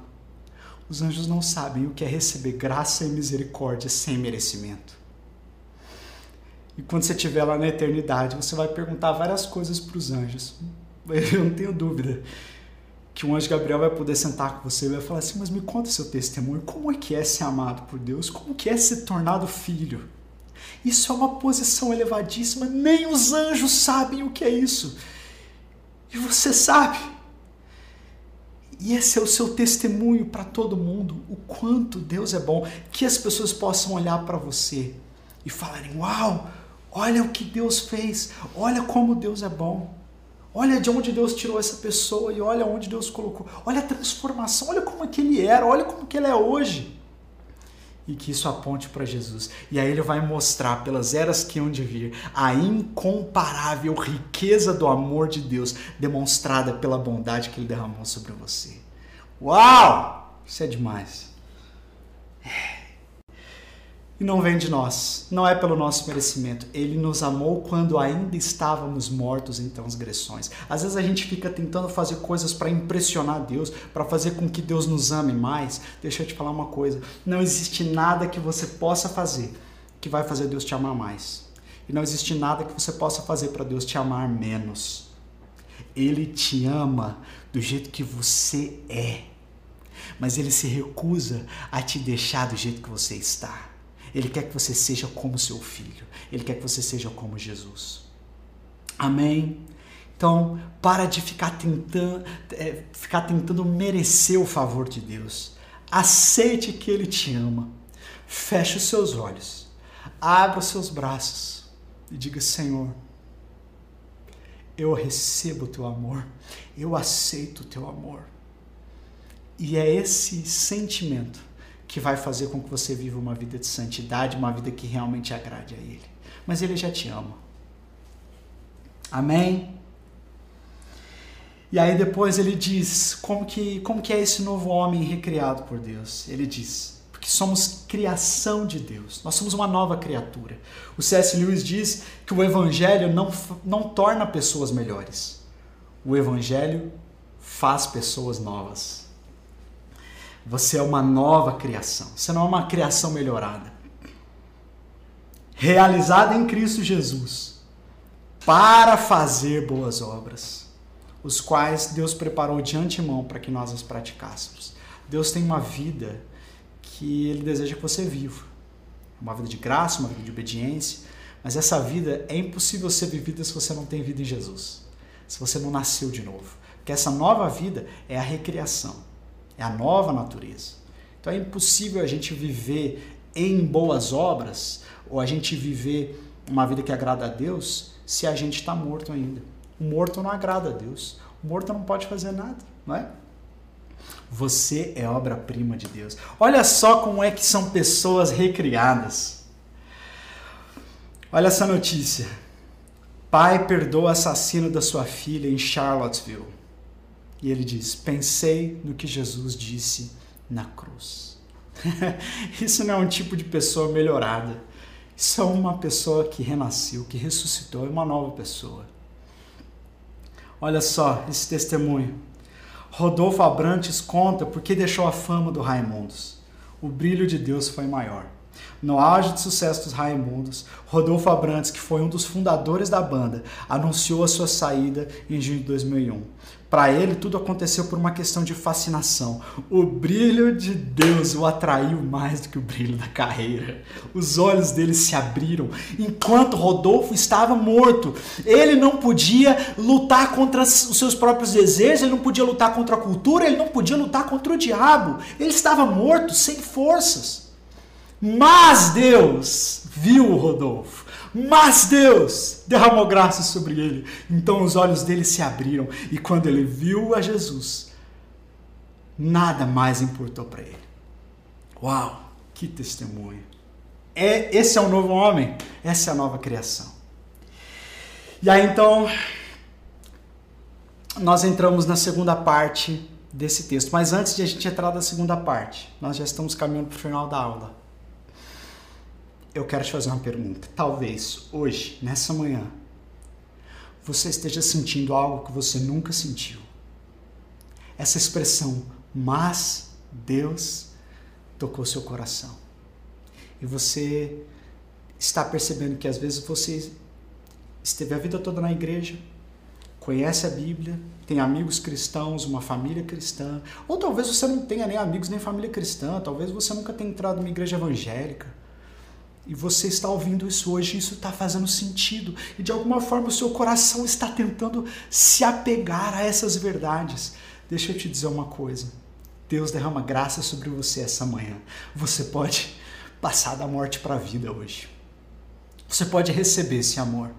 Os anjos não sabem o que é receber graça e misericórdia sem merecimento. E quando você estiver lá na eternidade, você vai perguntar várias coisas para os anjos. eu não tenho dúvida que o anjo Gabriel vai poder sentar com você e vai falar assim, mas me conta seu testemunho, como é que é ser amado por Deus? Como que é ser tornado filho? Isso é uma posição elevadíssima, nem os anjos sabem o que é isso. E você sabe. E esse é o seu testemunho para todo mundo, o quanto Deus é bom, que as pessoas possam olhar para você e falarem: "Uau, olha o que Deus fez, olha como Deus é bom". Olha de onde Deus tirou essa pessoa e olha onde Deus colocou. Olha a transformação, olha como é que ele era, olha como que ele é hoje. E que isso aponte para Jesus. E aí ele vai mostrar pelas eras que hão de vir a incomparável riqueza do amor de Deus demonstrada pela bondade que ele derramou sobre você. Uau! Isso é demais. É. E não vem de nós, não é pelo nosso merecimento. Ele nos amou quando ainda estávamos mortos em transgressões. Às vezes a gente fica tentando fazer coisas para impressionar Deus, para fazer com que Deus nos ame mais. Deixa eu te falar uma coisa: não existe nada que você possa fazer que vai fazer Deus te amar mais. E não existe nada que você possa fazer para Deus te amar menos. Ele te ama do jeito que você é, mas ele se recusa a te deixar do jeito que você está. Ele quer que você seja como seu filho. Ele quer que você seja como Jesus. Amém? Então, para de ficar tentando, é, ficar tentando merecer o favor de Deus. Aceite que Ele te ama. Feche os seus olhos. Abra os seus braços e diga: Senhor, eu recebo o teu amor. Eu aceito o teu amor. E é esse sentimento que vai fazer com que você viva uma vida de santidade, uma vida que realmente agrade a Ele. Mas Ele já te ama. Amém? E aí depois ele diz como que, como que é esse novo homem recriado por Deus. Ele diz, porque somos criação de Deus, nós somos uma nova criatura. O C.S. Lewis diz que o Evangelho não, não torna pessoas melhores, o Evangelho faz pessoas novas. Você é uma nova criação. Você não é uma criação melhorada. Realizada em Cristo Jesus para fazer boas obras, os quais Deus preparou de antemão para que nós as praticássemos. Deus tem uma vida que Ele deseja que você viva. Uma vida de graça, uma vida de obediência, Mas essa vida é impossível ser vivida se você não tem vida em Jesus. Se você não nasceu de novo. Porque essa nova vida é a recriação. É a nova natureza. Então é impossível a gente viver em boas obras ou a gente viver uma vida que agrada a Deus se a gente está morto ainda. O morto não agrada a Deus. O morto não pode fazer nada, não é? Você é obra-prima de Deus. Olha só como é que são pessoas recriadas. Olha essa notícia. Pai perdoa o assassino da sua filha em Charlottesville. E ele diz: Pensei no que Jesus disse na cruz. Isso não é um tipo de pessoa melhorada. Isso é uma pessoa que renasceu, que ressuscitou, é uma nova pessoa. Olha só esse testemunho. Rodolfo Abrantes conta porque deixou a fama do Raimundos. O brilho de Deus foi maior. No auge de sucesso dos Raimundos, Rodolfo Abrantes, que foi um dos fundadores da banda, anunciou a sua saída em junho de 2001. Para ele, tudo aconteceu por uma questão de fascinação. O brilho de Deus o atraiu mais do que o brilho da carreira. Os olhos dele se abriram enquanto Rodolfo estava morto. Ele não podia lutar contra os seus próprios desejos, ele não podia lutar contra a cultura, ele não podia lutar contra o diabo. Ele estava morto, sem forças. Mas Deus viu o Rodolfo. Mas Deus derramou graça sobre ele. Então os olhos dele se abriram e quando ele viu a Jesus, nada mais importou para ele. Uau, que testemunho. É, esse é o novo homem, essa é a nova criação. E aí então nós entramos na segunda parte desse texto. Mas antes de a gente entrar na segunda parte, nós já estamos caminhando para o final da aula eu quero te fazer uma pergunta. Talvez hoje, nessa manhã, você esteja sentindo algo que você nunca sentiu. Essa expressão, mas Deus tocou seu coração. E você está percebendo que às vezes você esteve a vida toda na igreja, conhece a Bíblia, tem amigos cristãos, uma família cristã, ou talvez você não tenha nem amigos nem família cristã, talvez você nunca tenha entrado numa igreja evangélica e você está ouvindo isso hoje, isso está fazendo sentido. E de alguma forma o seu coração está tentando se apegar a essas verdades. Deixa eu te dizer uma coisa. Deus derrama graça sobre você essa manhã. Você pode passar da morte para a vida hoje. Você pode receber esse amor.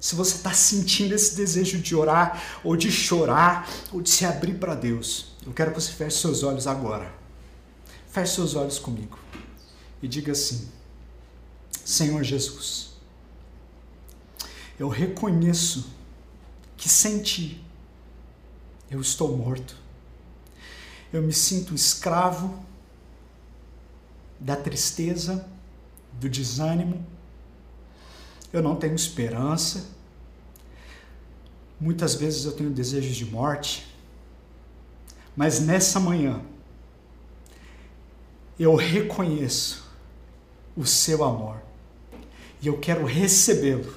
Se você está sentindo esse desejo de orar, ou de chorar, ou de se abrir para Deus, eu quero que você feche seus olhos agora. Feche seus olhos comigo e diga assim: Senhor Jesus, eu reconheço que sem ti eu estou morto. Eu me sinto escravo da tristeza, do desânimo. Eu não tenho esperança. Muitas vezes eu tenho desejos de morte. Mas nessa manhã, eu reconheço o seu amor. E eu quero recebê-lo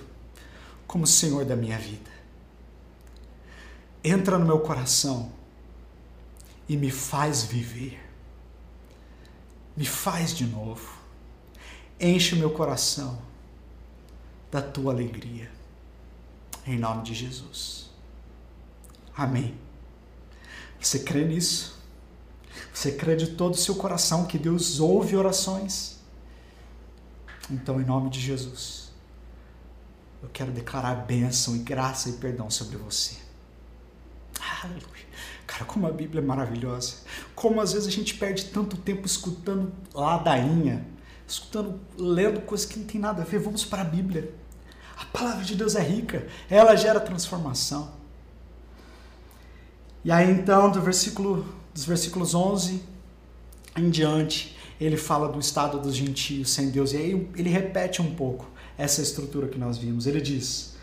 como Senhor da minha vida. Entra no meu coração e me faz viver. Me faz de novo. Enche o meu coração da tua alegria. Em nome de Jesus. Amém. Você crê nisso? Você crê de todo o seu coração que Deus ouve orações? Então, em nome de Jesus, eu quero declarar bênção e graça e perdão sobre você. Aleluia. Cara, como a Bíblia é maravilhosa. Como às vezes a gente perde tanto tempo escutando ladainha, escutando, lendo coisas que não tem nada a ver. Vamos para a Bíblia. A palavra de Deus é rica, ela gera transformação. E aí então, do versículo, dos versículos 11 em diante, ele fala do estado dos gentios sem Deus. E aí ele repete um pouco essa estrutura que nós vimos. Ele diz: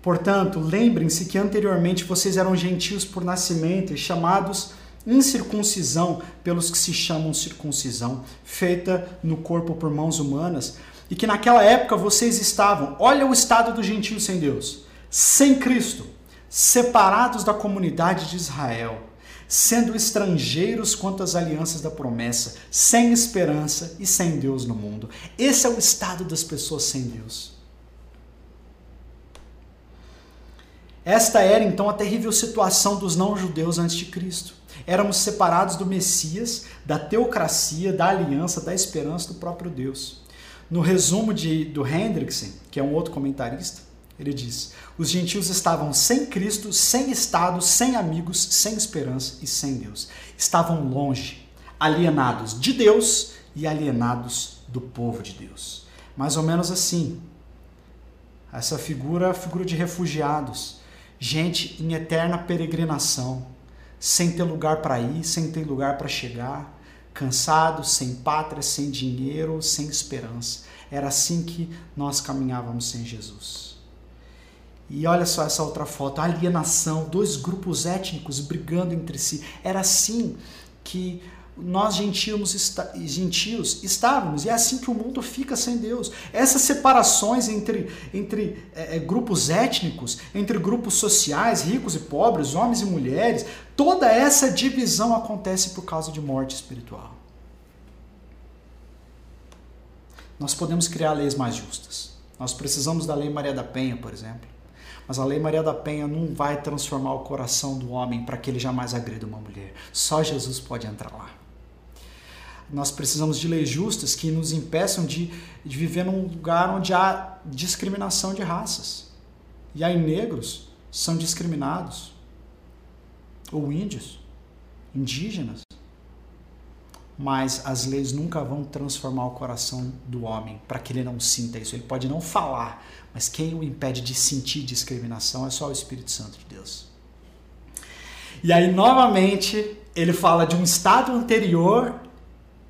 Portanto, lembrem-se que anteriormente vocês eram gentios por nascimento e chamados incircuncisão pelos que se chamam circuncisão, feita no corpo por mãos humanas, e que naquela época vocês estavam, olha o estado dos gentios sem Deus, sem Cristo, separados da comunidade de Israel sendo estrangeiros quanto às alianças da promessa, sem esperança e sem Deus no mundo. Esse é o estado das pessoas sem Deus. Esta era então a terrível situação dos não-judeus antes de Cristo. Éramos separados do Messias, da teocracia, da aliança, da esperança do próprio Deus. No resumo de, do Hendrickson, que é um outro comentarista, ele diz: os gentios estavam sem Cristo, sem Estado, sem amigos, sem esperança e sem Deus. Estavam longe, alienados de Deus e alienados do povo de Deus. Mais ou menos assim. Essa figura é a figura de refugiados, gente em eterna peregrinação, sem ter lugar para ir, sem ter lugar para chegar, cansados, sem pátria, sem dinheiro, sem esperança. Era assim que nós caminhávamos sem Jesus. E olha só essa outra foto, alienação, dois grupos étnicos brigando entre si. Era assim que nós gentios, gentios estávamos, e é assim que o mundo fica sem Deus. Essas separações entre, entre é, é, grupos étnicos, entre grupos sociais, ricos e pobres, homens e mulheres, toda essa divisão acontece por causa de morte espiritual. Nós podemos criar leis mais justas. Nós precisamos da Lei Maria da Penha, por exemplo. Mas a Lei Maria da Penha não vai transformar o coração do homem para que ele jamais agrida uma mulher. Só Jesus pode entrar lá. Nós precisamos de leis justas que nos impeçam de, de viver num lugar onde há discriminação de raças. E aí negros são discriminados. Ou índios, indígenas. Mas as leis nunca vão transformar o coração do homem para que ele não sinta isso. Ele pode não falar, mas quem o impede de sentir discriminação é só o Espírito Santo de Deus. E aí, novamente, ele fala de um estado anterior,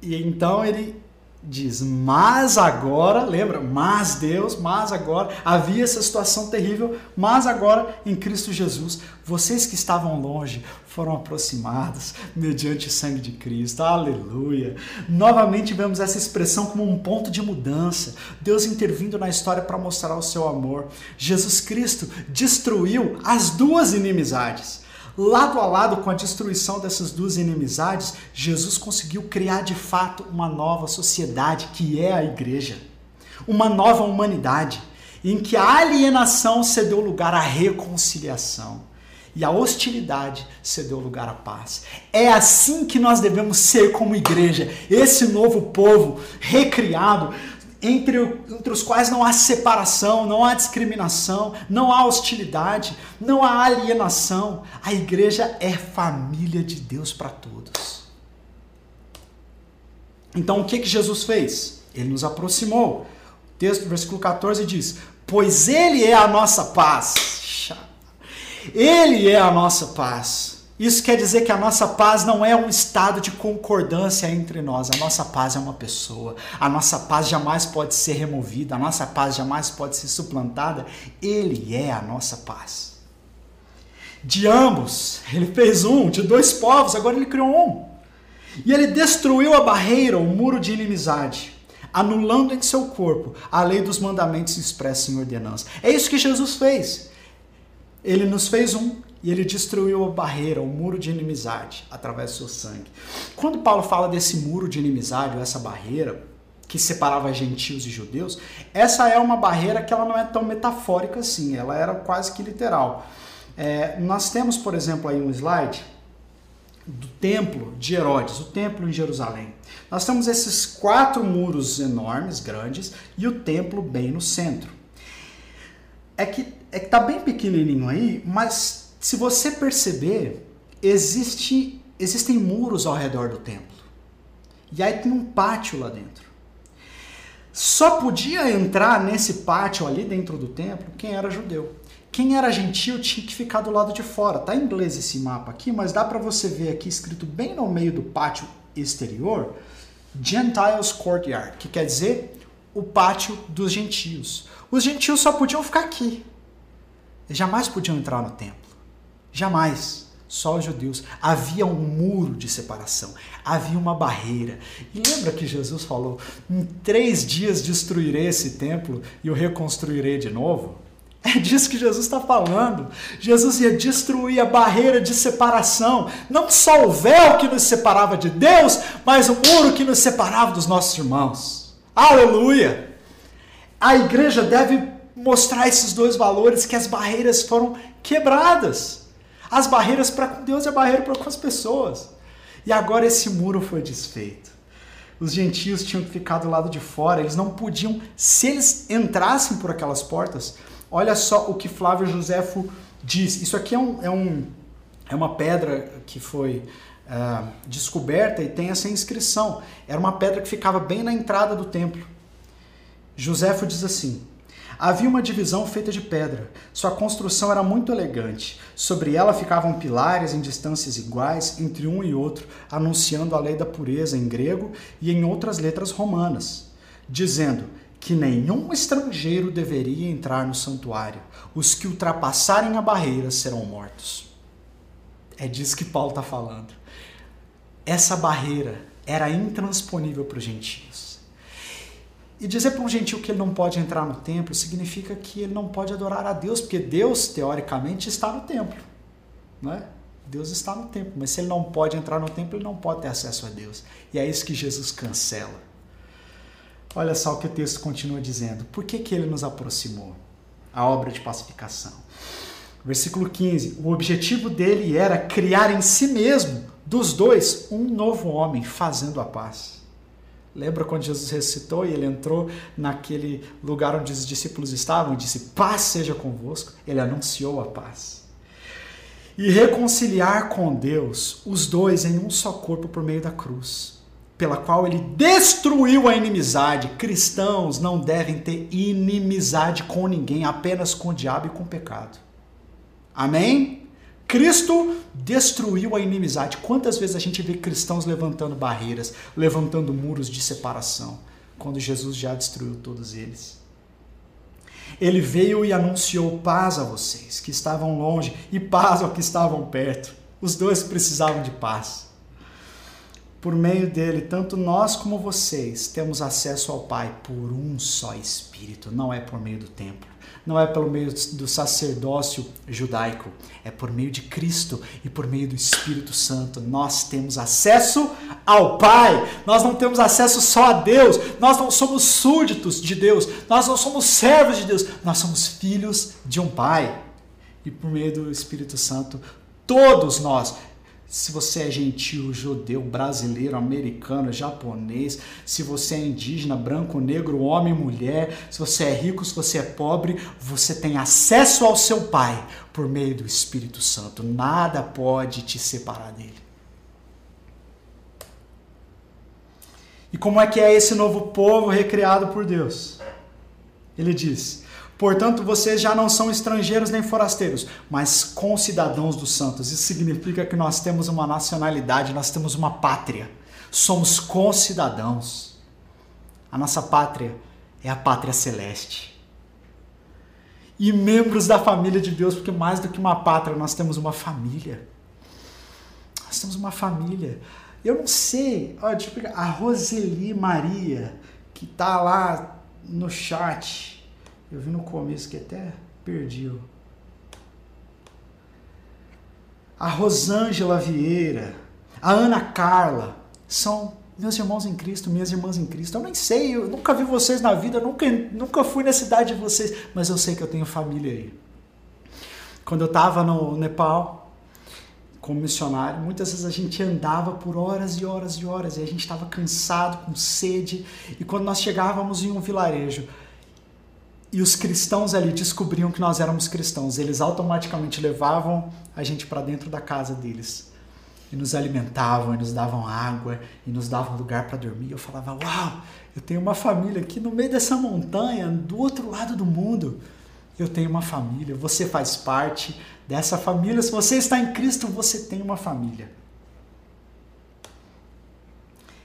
e então ele diz: Mas agora, lembra? Mas Deus, mas agora, havia essa situação terrível, mas agora em Cristo Jesus, vocês que estavam longe foram aproximados mediante o sangue de Cristo. Aleluia! Novamente vemos essa expressão como um ponto de mudança. Deus intervindo na história para mostrar o seu amor. Jesus Cristo destruiu as duas inimizades lado a lado com a destruição dessas duas inimizades, Jesus conseguiu criar de fato uma nova sociedade, que é a igreja. Uma nova humanidade, em que a alienação cedeu lugar à reconciliação e a hostilidade cedeu lugar à paz. É assim que nós devemos ser como igreja, esse novo povo recriado, entre, entre os quais não há separação, não há discriminação, não há hostilidade, não há alienação. A igreja é família de Deus para todos. Então o que, que Jesus fez? Ele nos aproximou. O texto, versículo 14 diz: Pois Ele é a nossa paz. Ele é a nossa paz. Isso quer dizer que a nossa paz não é um estado de concordância entre nós. A nossa paz é uma pessoa. A nossa paz jamais pode ser removida. A nossa paz jamais pode ser suplantada. Ele é a nossa paz. De ambos, ele fez um. De dois povos, agora ele criou um. E ele destruiu a barreira, o muro de inimizade, anulando em seu corpo a lei dos mandamentos expressa em ordenança. É isso que Jesus fez. Ele nos fez um e ele destruiu a barreira, o muro de inimizade, através do seu sangue. Quando Paulo fala desse muro de inimizade, ou essa barreira que separava gentios e judeus, essa é uma barreira que ela não é tão metafórica assim, ela era quase que literal. É, nós temos, por exemplo, aí um slide do templo de Herodes, o templo em Jerusalém. Nós temos esses quatro muros enormes, grandes, e o templo bem no centro. É que é que tá bem pequenininho aí, mas se você perceber, existe, existem muros ao redor do templo. E aí tem um pátio lá dentro. Só podia entrar nesse pátio ali dentro do templo quem era judeu. Quem era gentil tinha que ficar do lado de fora. Tá em inglês esse mapa aqui, mas dá para você ver aqui escrito bem no meio do pátio exterior, Gentiles Courtyard, que quer dizer o pátio dos gentios. Os gentios só podiam ficar aqui. Jamais podiam entrar no templo. Jamais. Só os judeus. Havia um muro de separação, havia uma barreira. E lembra que Jesus falou: em três dias destruirei esse templo e o reconstruirei de novo? É disso que Jesus está falando. Jesus ia destruir a barreira de separação. Não só o véu que nos separava de Deus, mas o muro que nos separava dos nossos irmãos. Aleluia! A igreja deve mostrar esses dois valores que as barreiras foram quebradas. As barreiras para com Deus e a barreira para com as pessoas. E agora esse muro foi desfeito. Os gentios tinham que ficar do lado de fora, eles não podiam, se eles entrassem por aquelas portas, Olha só o que Flávio Josefo diz. Isso aqui é, um, é, um, é uma pedra que foi uh, descoberta e tem essa inscrição. Era uma pedra que ficava bem na entrada do templo. Josefo diz assim: Havia uma divisão feita de pedra. Sua construção era muito elegante. Sobre ela ficavam pilares em distâncias iguais entre um e outro, anunciando a lei da pureza em grego e em outras letras romanas, dizendo: que nenhum estrangeiro deveria entrar no santuário. Os que ultrapassarem a barreira serão mortos. É disso que Paulo está falando. Essa barreira era intransponível para os gentios. E dizer para um gentio que ele não pode entrar no templo significa que ele não pode adorar a Deus, porque Deus, teoricamente, está no templo. Não é? Deus está no templo, mas se ele não pode entrar no templo, ele não pode ter acesso a Deus. E é isso que Jesus cancela. Olha só o que o texto continua dizendo. Por que, que ele nos aproximou? A obra de pacificação. Versículo 15: O objetivo dele era criar em si mesmo, dos dois, um novo homem, fazendo a paz. Lembra quando Jesus ressuscitou e ele entrou naquele lugar onde os discípulos estavam e disse: Paz seja convosco? Ele anunciou a paz. E reconciliar com Deus os dois em um só corpo por meio da cruz pela qual ele destruiu a inimizade. Cristãos não devem ter inimizade com ninguém, apenas com o diabo e com o pecado. Amém? Cristo destruiu a inimizade. Quantas vezes a gente vê cristãos levantando barreiras, levantando muros de separação, quando Jesus já destruiu todos eles? Ele veio e anunciou paz a vocês que estavam longe e paz aos que estavam perto. Os dois precisavam de paz. Por meio dele, tanto nós como vocês temos acesso ao Pai por um só Espírito, não é por meio do templo, não é pelo meio do sacerdócio judaico, é por meio de Cristo e por meio do Espírito Santo. Nós temos acesso ao Pai, nós não temos acesso só a Deus, nós não somos súditos de Deus, nós não somos servos de Deus, nós somos filhos de um Pai. E por meio do Espírito Santo, todos nós se você é gentil, judeu, brasileiro, americano, japonês, se você é indígena, branco, negro, homem, mulher, se você é rico, se você é pobre, você tem acesso ao seu Pai por meio do Espírito Santo. Nada pode te separar dele. E como é que é esse novo povo recriado por Deus? Ele diz: Portanto, vocês já não são estrangeiros nem forasteiros, mas concidadãos dos santos. Isso significa que nós temos uma nacionalidade, nós temos uma pátria. Somos concidadãos. A nossa pátria é a pátria celeste. E membros da família de Deus, porque mais do que uma pátria, nós temos uma família. Nós temos uma família. Eu não sei, ó, deixa eu pegar, a Roseli Maria, que está lá no chat, eu vi no começo que até perdi. A Rosângela Vieira, a Ana Carla, são meus irmãos em Cristo, minhas irmãs em Cristo. Eu nem sei, eu nunca vi vocês na vida, nunca, nunca fui na cidade de vocês, mas eu sei que eu tenho família aí. Quando eu estava no Nepal, como missionário, muitas vezes a gente andava por horas e horas e horas e a gente estava cansado, com sede. E quando nós chegávamos em um vilarejo, e os cristãos ali descobriam que nós éramos cristãos. Eles automaticamente levavam a gente para dentro da casa deles e nos alimentavam, e nos davam água, e nos davam lugar para dormir. Eu falava: Uau, eu tenho uma família aqui no meio dessa montanha, do outro lado do mundo. Eu tenho uma família, você faz parte dessa família. Se você está em Cristo, você tem uma família.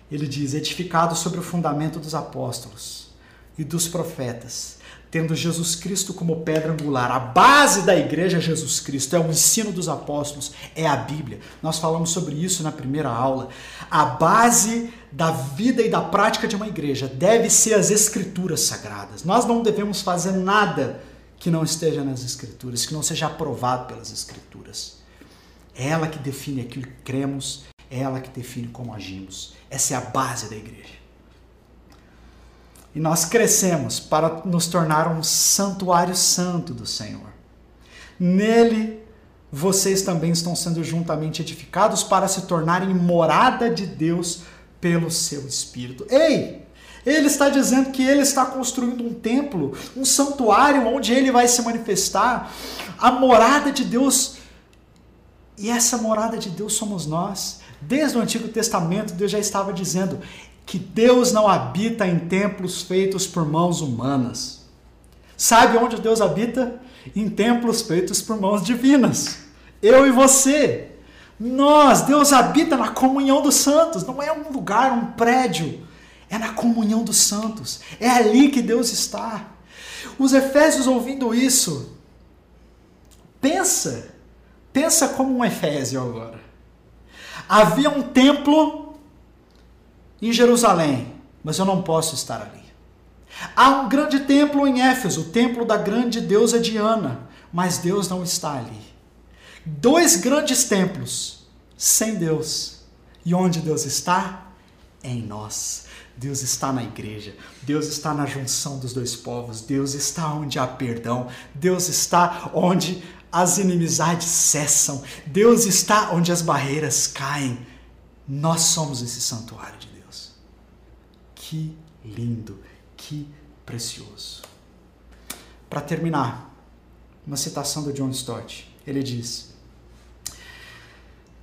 Ele diz: edificado sobre o fundamento dos apóstolos e dos profetas tendo Jesus Cristo como pedra angular. A base da igreja é Jesus Cristo, é o ensino dos apóstolos, é a Bíblia. Nós falamos sobre isso na primeira aula. A base da vida e da prática de uma igreja deve ser as escrituras sagradas. Nós não devemos fazer nada que não esteja nas Escrituras, que não seja aprovado pelas Escrituras. É ela que define aquilo que cremos, é ela que define como agimos. Essa é a base da igreja. E nós crescemos para nos tornar um santuário santo do Senhor. Nele, vocês também estão sendo juntamente edificados para se tornarem morada de Deus pelo seu Espírito. Ei! Ele está dizendo que ele está construindo um templo, um santuário onde ele vai se manifestar, a morada de Deus. E essa morada de Deus somos nós. Desde o Antigo Testamento, Deus já estava dizendo que Deus não habita em templos feitos por mãos humanas. Sabe onde Deus habita? Em templos feitos por mãos divinas. Eu e você. Nós, Deus habita na comunhão dos santos. Não é um lugar, um prédio é na comunhão dos santos. É ali que Deus está. Os Efésios ouvindo isso, pensa, pensa como um Efésio agora. Havia um templo em Jerusalém, mas eu não posso estar ali. Há um grande templo em Éfeso, o templo da grande deusa Diana, mas Deus não está ali. Dois grandes templos sem Deus. E onde Deus está? Em nós. Deus está na igreja, Deus está na junção dos dois povos, Deus está onde há perdão, Deus está onde as inimizades cessam, Deus está onde as barreiras caem. Nós somos esse santuário de Deus. Que lindo, que precioso. Para terminar, uma citação do John Stott. Ele diz: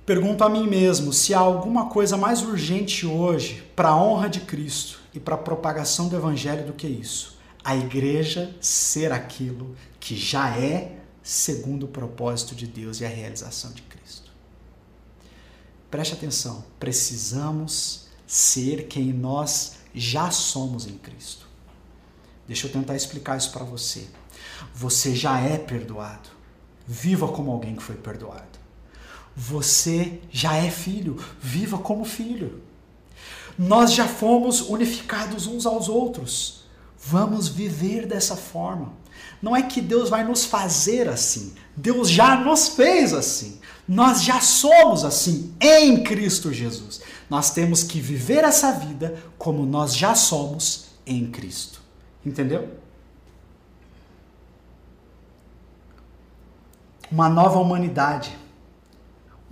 Pergunto a mim mesmo se há alguma coisa mais urgente hoje para a honra de Cristo e para a propagação do Evangelho do que isso. A igreja ser aquilo que já é segundo o propósito de Deus e a realização de Cristo. Preste atenção, precisamos ser quem nós já somos em Cristo. Deixa eu tentar explicar isso para você. Você já é perdoado. Viva como alguém que foi perdoado. Você já é filho, viva como filho. Nós já fomos unificados uns aos outros. Vamos viver dessa forma. Não é que Deus vai nos fazer assim. Deus já nos fez assim. Nós já somos assim em Cristo Jesus. Nós temos que viver essa vida como nós já somos em Cristo. Entendeu? Uma nova humanidade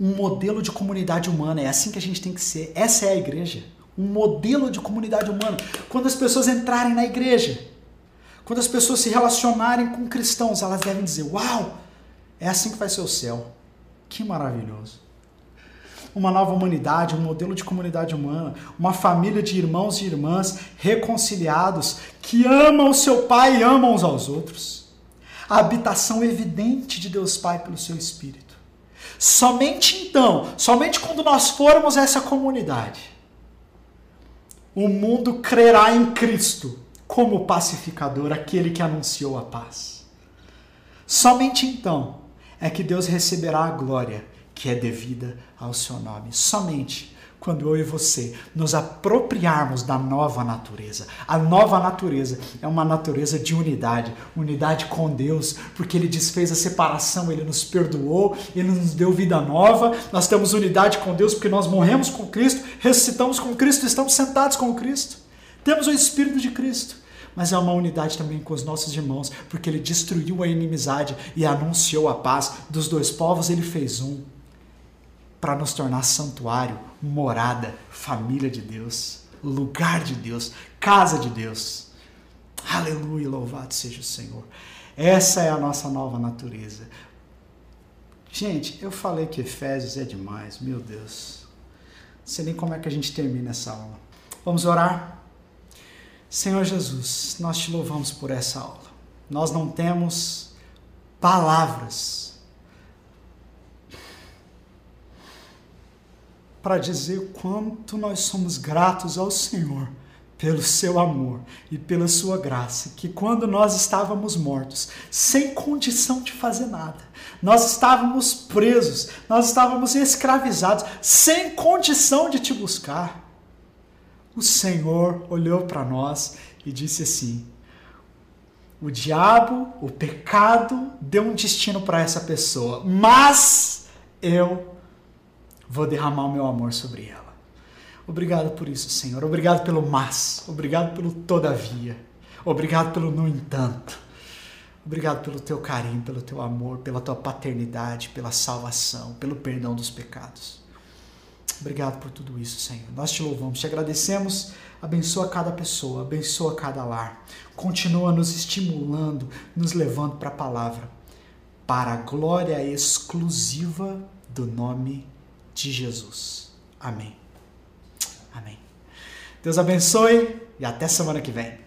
um modelo de comunidade humana. É assim que a gente tem que ser. Essa é a igreja. Um modelo de comunidade humana. Quando as pessoas entrarem na igreja, quando as pessoas se relacionarem com cristãos, elas devem dizer: Uau, é assim que vai ser o céu. Que maravilhoso. Uma nova humanidade, um modelo de comunidade humana, uma família de irmãos e irmãs reconciliados que amam o seu Pai e amam uns aos outros. A habitação evidente de Deus Pai pelo seu Espírito Somente então, somente quando nós formos essa comunidade, o mundo crerá em Cristo como pacificador, aquele que anunciou a paz. Somente então é que Deus receberá a glória que é devida ao seu nome. Somente quando eu e você nos apropriarmos da nova natureza. A nova natureza é uma natureza de unidade, unidade com Deus, porque Ele desfez a separação, Ele nos perdoou, Ele nos deu vida nova. Nós temos unidade com Deus porque nós morremos com Cristo, ressuscitamos com Cristo, estamos sentados com Cristo. Temos o Espírito de Cristo mas é uma unidade também com os nossos irmãos, porque ele destruiu a inimizade e anunciou a paz dos dois povos, ele fez um para nos tornar santuário, morada, família de Deus, lugar de Deus, casa de Deus. Aleluia, louvado seja o Senhor. Essa é a nossa nova natureza. Gente, eu falei que Efésios é demais, meu Deus. Não sei nem como é que a gente termina essa aula. Vamos orar? Senhor Jesus, nós te louvamos por essa aula. Nós não temos palavras para dizer quanto nós somos gratos ao Senhor pelo seu amor e pela sua graça, que quando nós estávamos mortos, sem condição de fazer nada, nós estávamos presos, nós estávamos escravizados, sem condição de te buscar. O Senhor olhou para nós e disse assim: O diabo, o pecado deu um destino para essa pessoa, mas eu vou derramar o meu amor sobre ela. Obrigado por isso, Senhor. Obrigado pelo mas. Obrigado pelo todavia. Obrigado pelo no entanto. Obrigado pelo teu carinho, pelo teu amor, pela tua paternidade, pela salvação, pelo perdão dos pecados. Obrigado por tudo isso, Senhor. Nós te louvamos, te agradecemos. Abençoa cada pessoa, abençoa cada lar. Continua nos estimulando, nos levando para a palavra, para a glória exclusiva do nome de Jesus. Amém. Amém. Deus abençoe e até semana que vem.